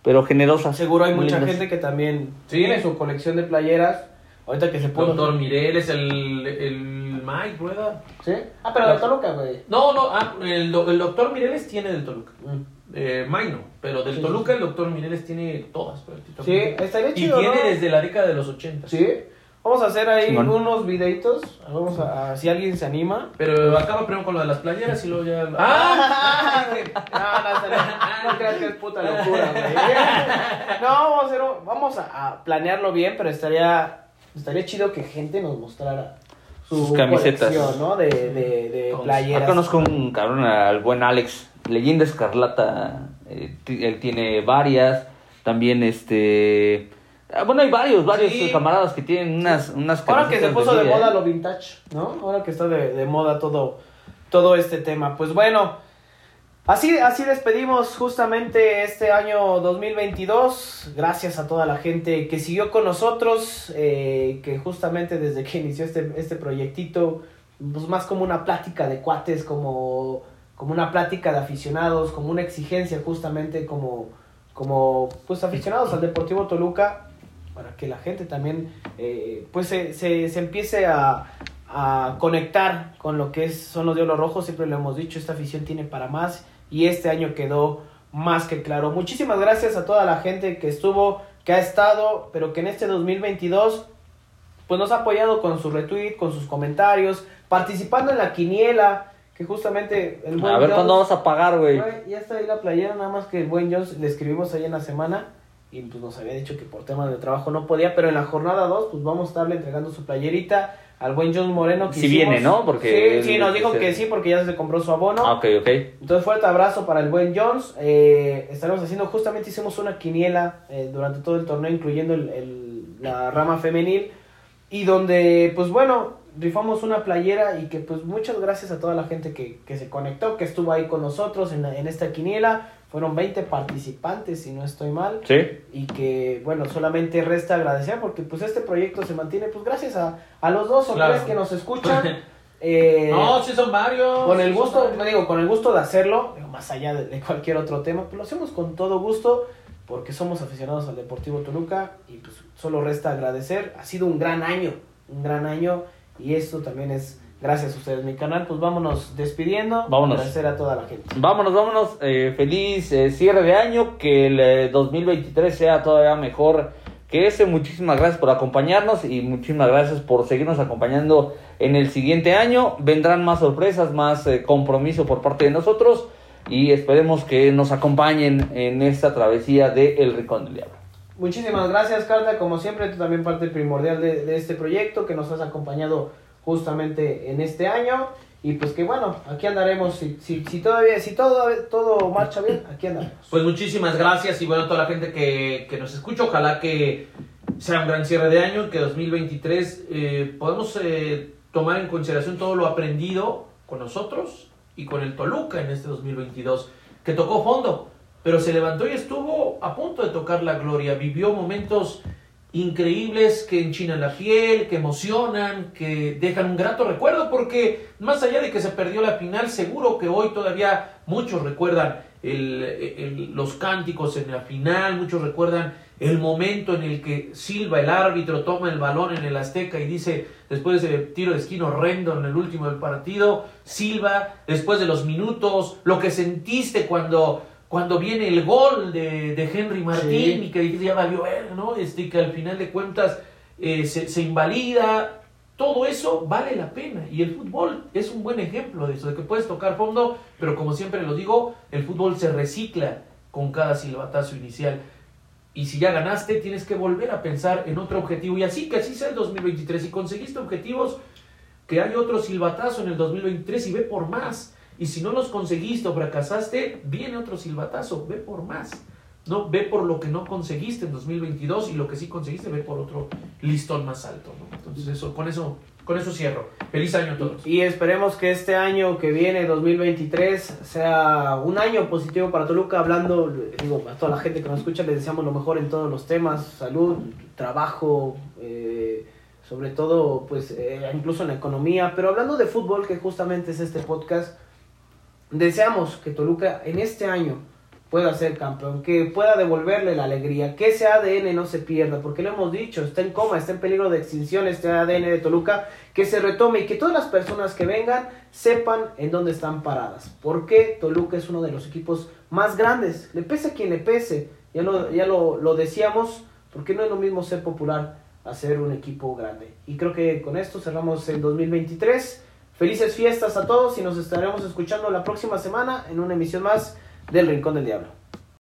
pero generosas. Seguro hay mucha lindas. gente que también Sí. tiene su colección de playeras. Ahorita que se pudo... Doctor Mireles, el, el Mike Rueda. ¿Sí? Ah, pero de Toluca, güey. No, no, ah, el, do- el doctor Mireles tiene del Toluca. Mm. Eh, Mike no, pero del Sí, Toluca sí. el doctor Mireles tiene todas. Sí, estaría Y chido, tiene ¿no? desde la década de los 80. Sí. Vamos a hacer ahí Simón. unos videitos. Vamos a, a- si alguien se anima. Pero acaba primero con lo de las playeras y luego ya... ¡Ah! no, no, no, no creas que es puta locura, güey. No, vamos a hacer un- vamos a, a planearlo bien, pero estaría estaría chido que gente nos mostrara su Sus camisetas. colección, ¿no? De, de, de Todos. playeras. Acá conozco un cabrón, al buen Alex, Leyenda Escarlata, eh, él tiene varias, también este... ah, Bueno, hay varios, varios Sí. camaradas que tienen unas, unas Ahora que se puso de moda ¿eh? lo vintage, ¿no? Ahora que está de, de moda todo, todo este tema. Pues bueno, así, así despedimos justamente este año 2022. Gracias a toda la gente que siguió con nosotros, eh, que justamente desde que inició este, este proyectito, pues más como una plática de cuates, como, como una plática de aficionados, como una exigencia justamente como, como pues aficionados al Deportivo Toluca para que la gente también eh, pues se, se, se empiece a, a conectar con lo que es, son los Diablos Rojos, siempre lo hemos dicho, esta afición tiene para más y este año quedó más que claro. Muchísimas gracias a toda la gente que estuvo, que ha estado, pero que en este 2022 pues nos ha apoyado con su retweet, con sus comentarios, participando en la quiniela, que justamente el buen A ver Jones- cuándo vas a pagar. Güey, ya está ahí la playera, nada más que el buen Jones le escribimos ahí en la semana y pues nos había dicho que por temas de trabajo no podía, pero en la jornada 2 pues vamos a estarle entregando su playerita al buen John Moreno. Que Si viene, ¿no? Porque sí, nos dijo que sí, porque ya se compró su abono. Ah, ok, ok. Entonces, fuerte abrazo para el buen Jones. Eh, estaremos haciendo, justamente hicimos una quiniela eh, durante todo el torneo, incluyendo el- el- la rama femenil. Y donde, pues bueno, rifamos una playera y que pues muchas gracias a toda la gente que, que se conectó, que estuvo ahí con nosotros en, en esta quiniela. Fueron 20 participantes, si no estoy mal Sí. y que bueno solamente resta agradecer porque pues este proyecto se mantiene pues gracias a, a los dos o Claro. tres que nos escuchan eh, No, sí son varios. con el sí gusto me digo con el gusto de hacerlo digo, más allá de, de cualquier otro tema pues lo hacemos con todo gusto porque somos aficionados al Deportivo Toluca y pues solo resta agradecer ha sido un gran año un gran año y esto también es gracias a ustedes mi canal pues vámonos despidiendo Vámonos. agradecer a toda la gente Vámonos, vámonos. eh, feliz eh, cierre de año. Que el eh, 2023 sea todavía mejor que ese. Muchísimas gracias por acompañarnos y muchísimas gracias por seguirnos acompañando en el siguiente año. Vendrán más sorpresas, más eh, compromiso por parte de nosotros y esperemos que nos acompañen en esta travesía de El Rincón del Diablo. Muchísimas gracias, Carta. Como siempre, tú también parte primordial de, de este proyecto que nos has acompañado justamente en este año. Y pues que bueno, aquí andaremos. Si, si, si todavía, si todo, todo marcha bien, aquí andaremos. Pues muchísimas gracias y bueno, a toda la gente que, que nos escucha, ojalá que sea un gran cierre de año, que 2023 eh, podamos eh, tomar en consideración todo lo aprendido con nosotros y con el Toluca en este 2022, que tocó fondo, pero se levantó y estuvo a punto de tocar la gloria, vivió momentos increíbles que enchinan la piel, que emocionan, que dejan un grato recuerdo, porque más allá de que se perdió la final, seguro que hoy todavía muchos recuerdan el- el- los cánticos en la final, muchos recuerdan el momento en el que Silva, el árbitro, toma el balón en el Azteca y dice, después de ese tiro de esquina horrendo en el último del partido, Silva, después de los minutos, lo que sentiste cuando, cuando viene el gol de, de Henry Martín Sí. y que ya valió ver, ¿no? Este, que al final de cuentas eh, se, se invalida. Todo eso vale la pena y el fútbol es un buen ejemplo de eso, de que puedes tocar fondo, pero como siempre lo digo, el fútbol se recicla con cada silbatazo inicial. Y si ya ganaste, tienes que volver a pensar en otro objetivo. Y así que así sea el 2023. Si conseguiste objetivos, que hay otro silbatazo en el 2023 y ve por más. Y si no los conseguiste o fracasaste, viene otro silbatazo, ve por más. No, ve por lo que no conseguiste en 2022 y lo que sí conseguiste, ve por otro listón más alto. ¿no? Entonces eso, con eso, con eso cierro. Feliz año a todos. Y esperemos que este año que viene, 2023, sea un año positivo para Toluca. Hablando, digo, a toda la gente que nos escucha, les deseamos lo mejor en todos los temas: salud, trabajo, eh, sobre todo, pues, eh, incluso en la economía. Pero hablando de fútbol, que justamente es este podcast, deseamos que Toluca en este año pueda ser campeón, que pueda devolverle la alegría, que ese ADN no se pierda, porque lo hemos dicho, está en coma, está en peligro de extinción este ADN de Toluca, que se retome y que todas las personas que vengan sepan en dónde están paradas, porque Toluca es uno de los equipos más grandes, le pese a quien le pese, ya lo, ya lo, lo decíamos, porque no es lo mismo ser popular a ser un equipo grande. Y creo que con esto cerramos el 2023. Felices fiestas a todos y nos estaremos escuchando la próxima semana en una emisión más del Rincón del Diablo.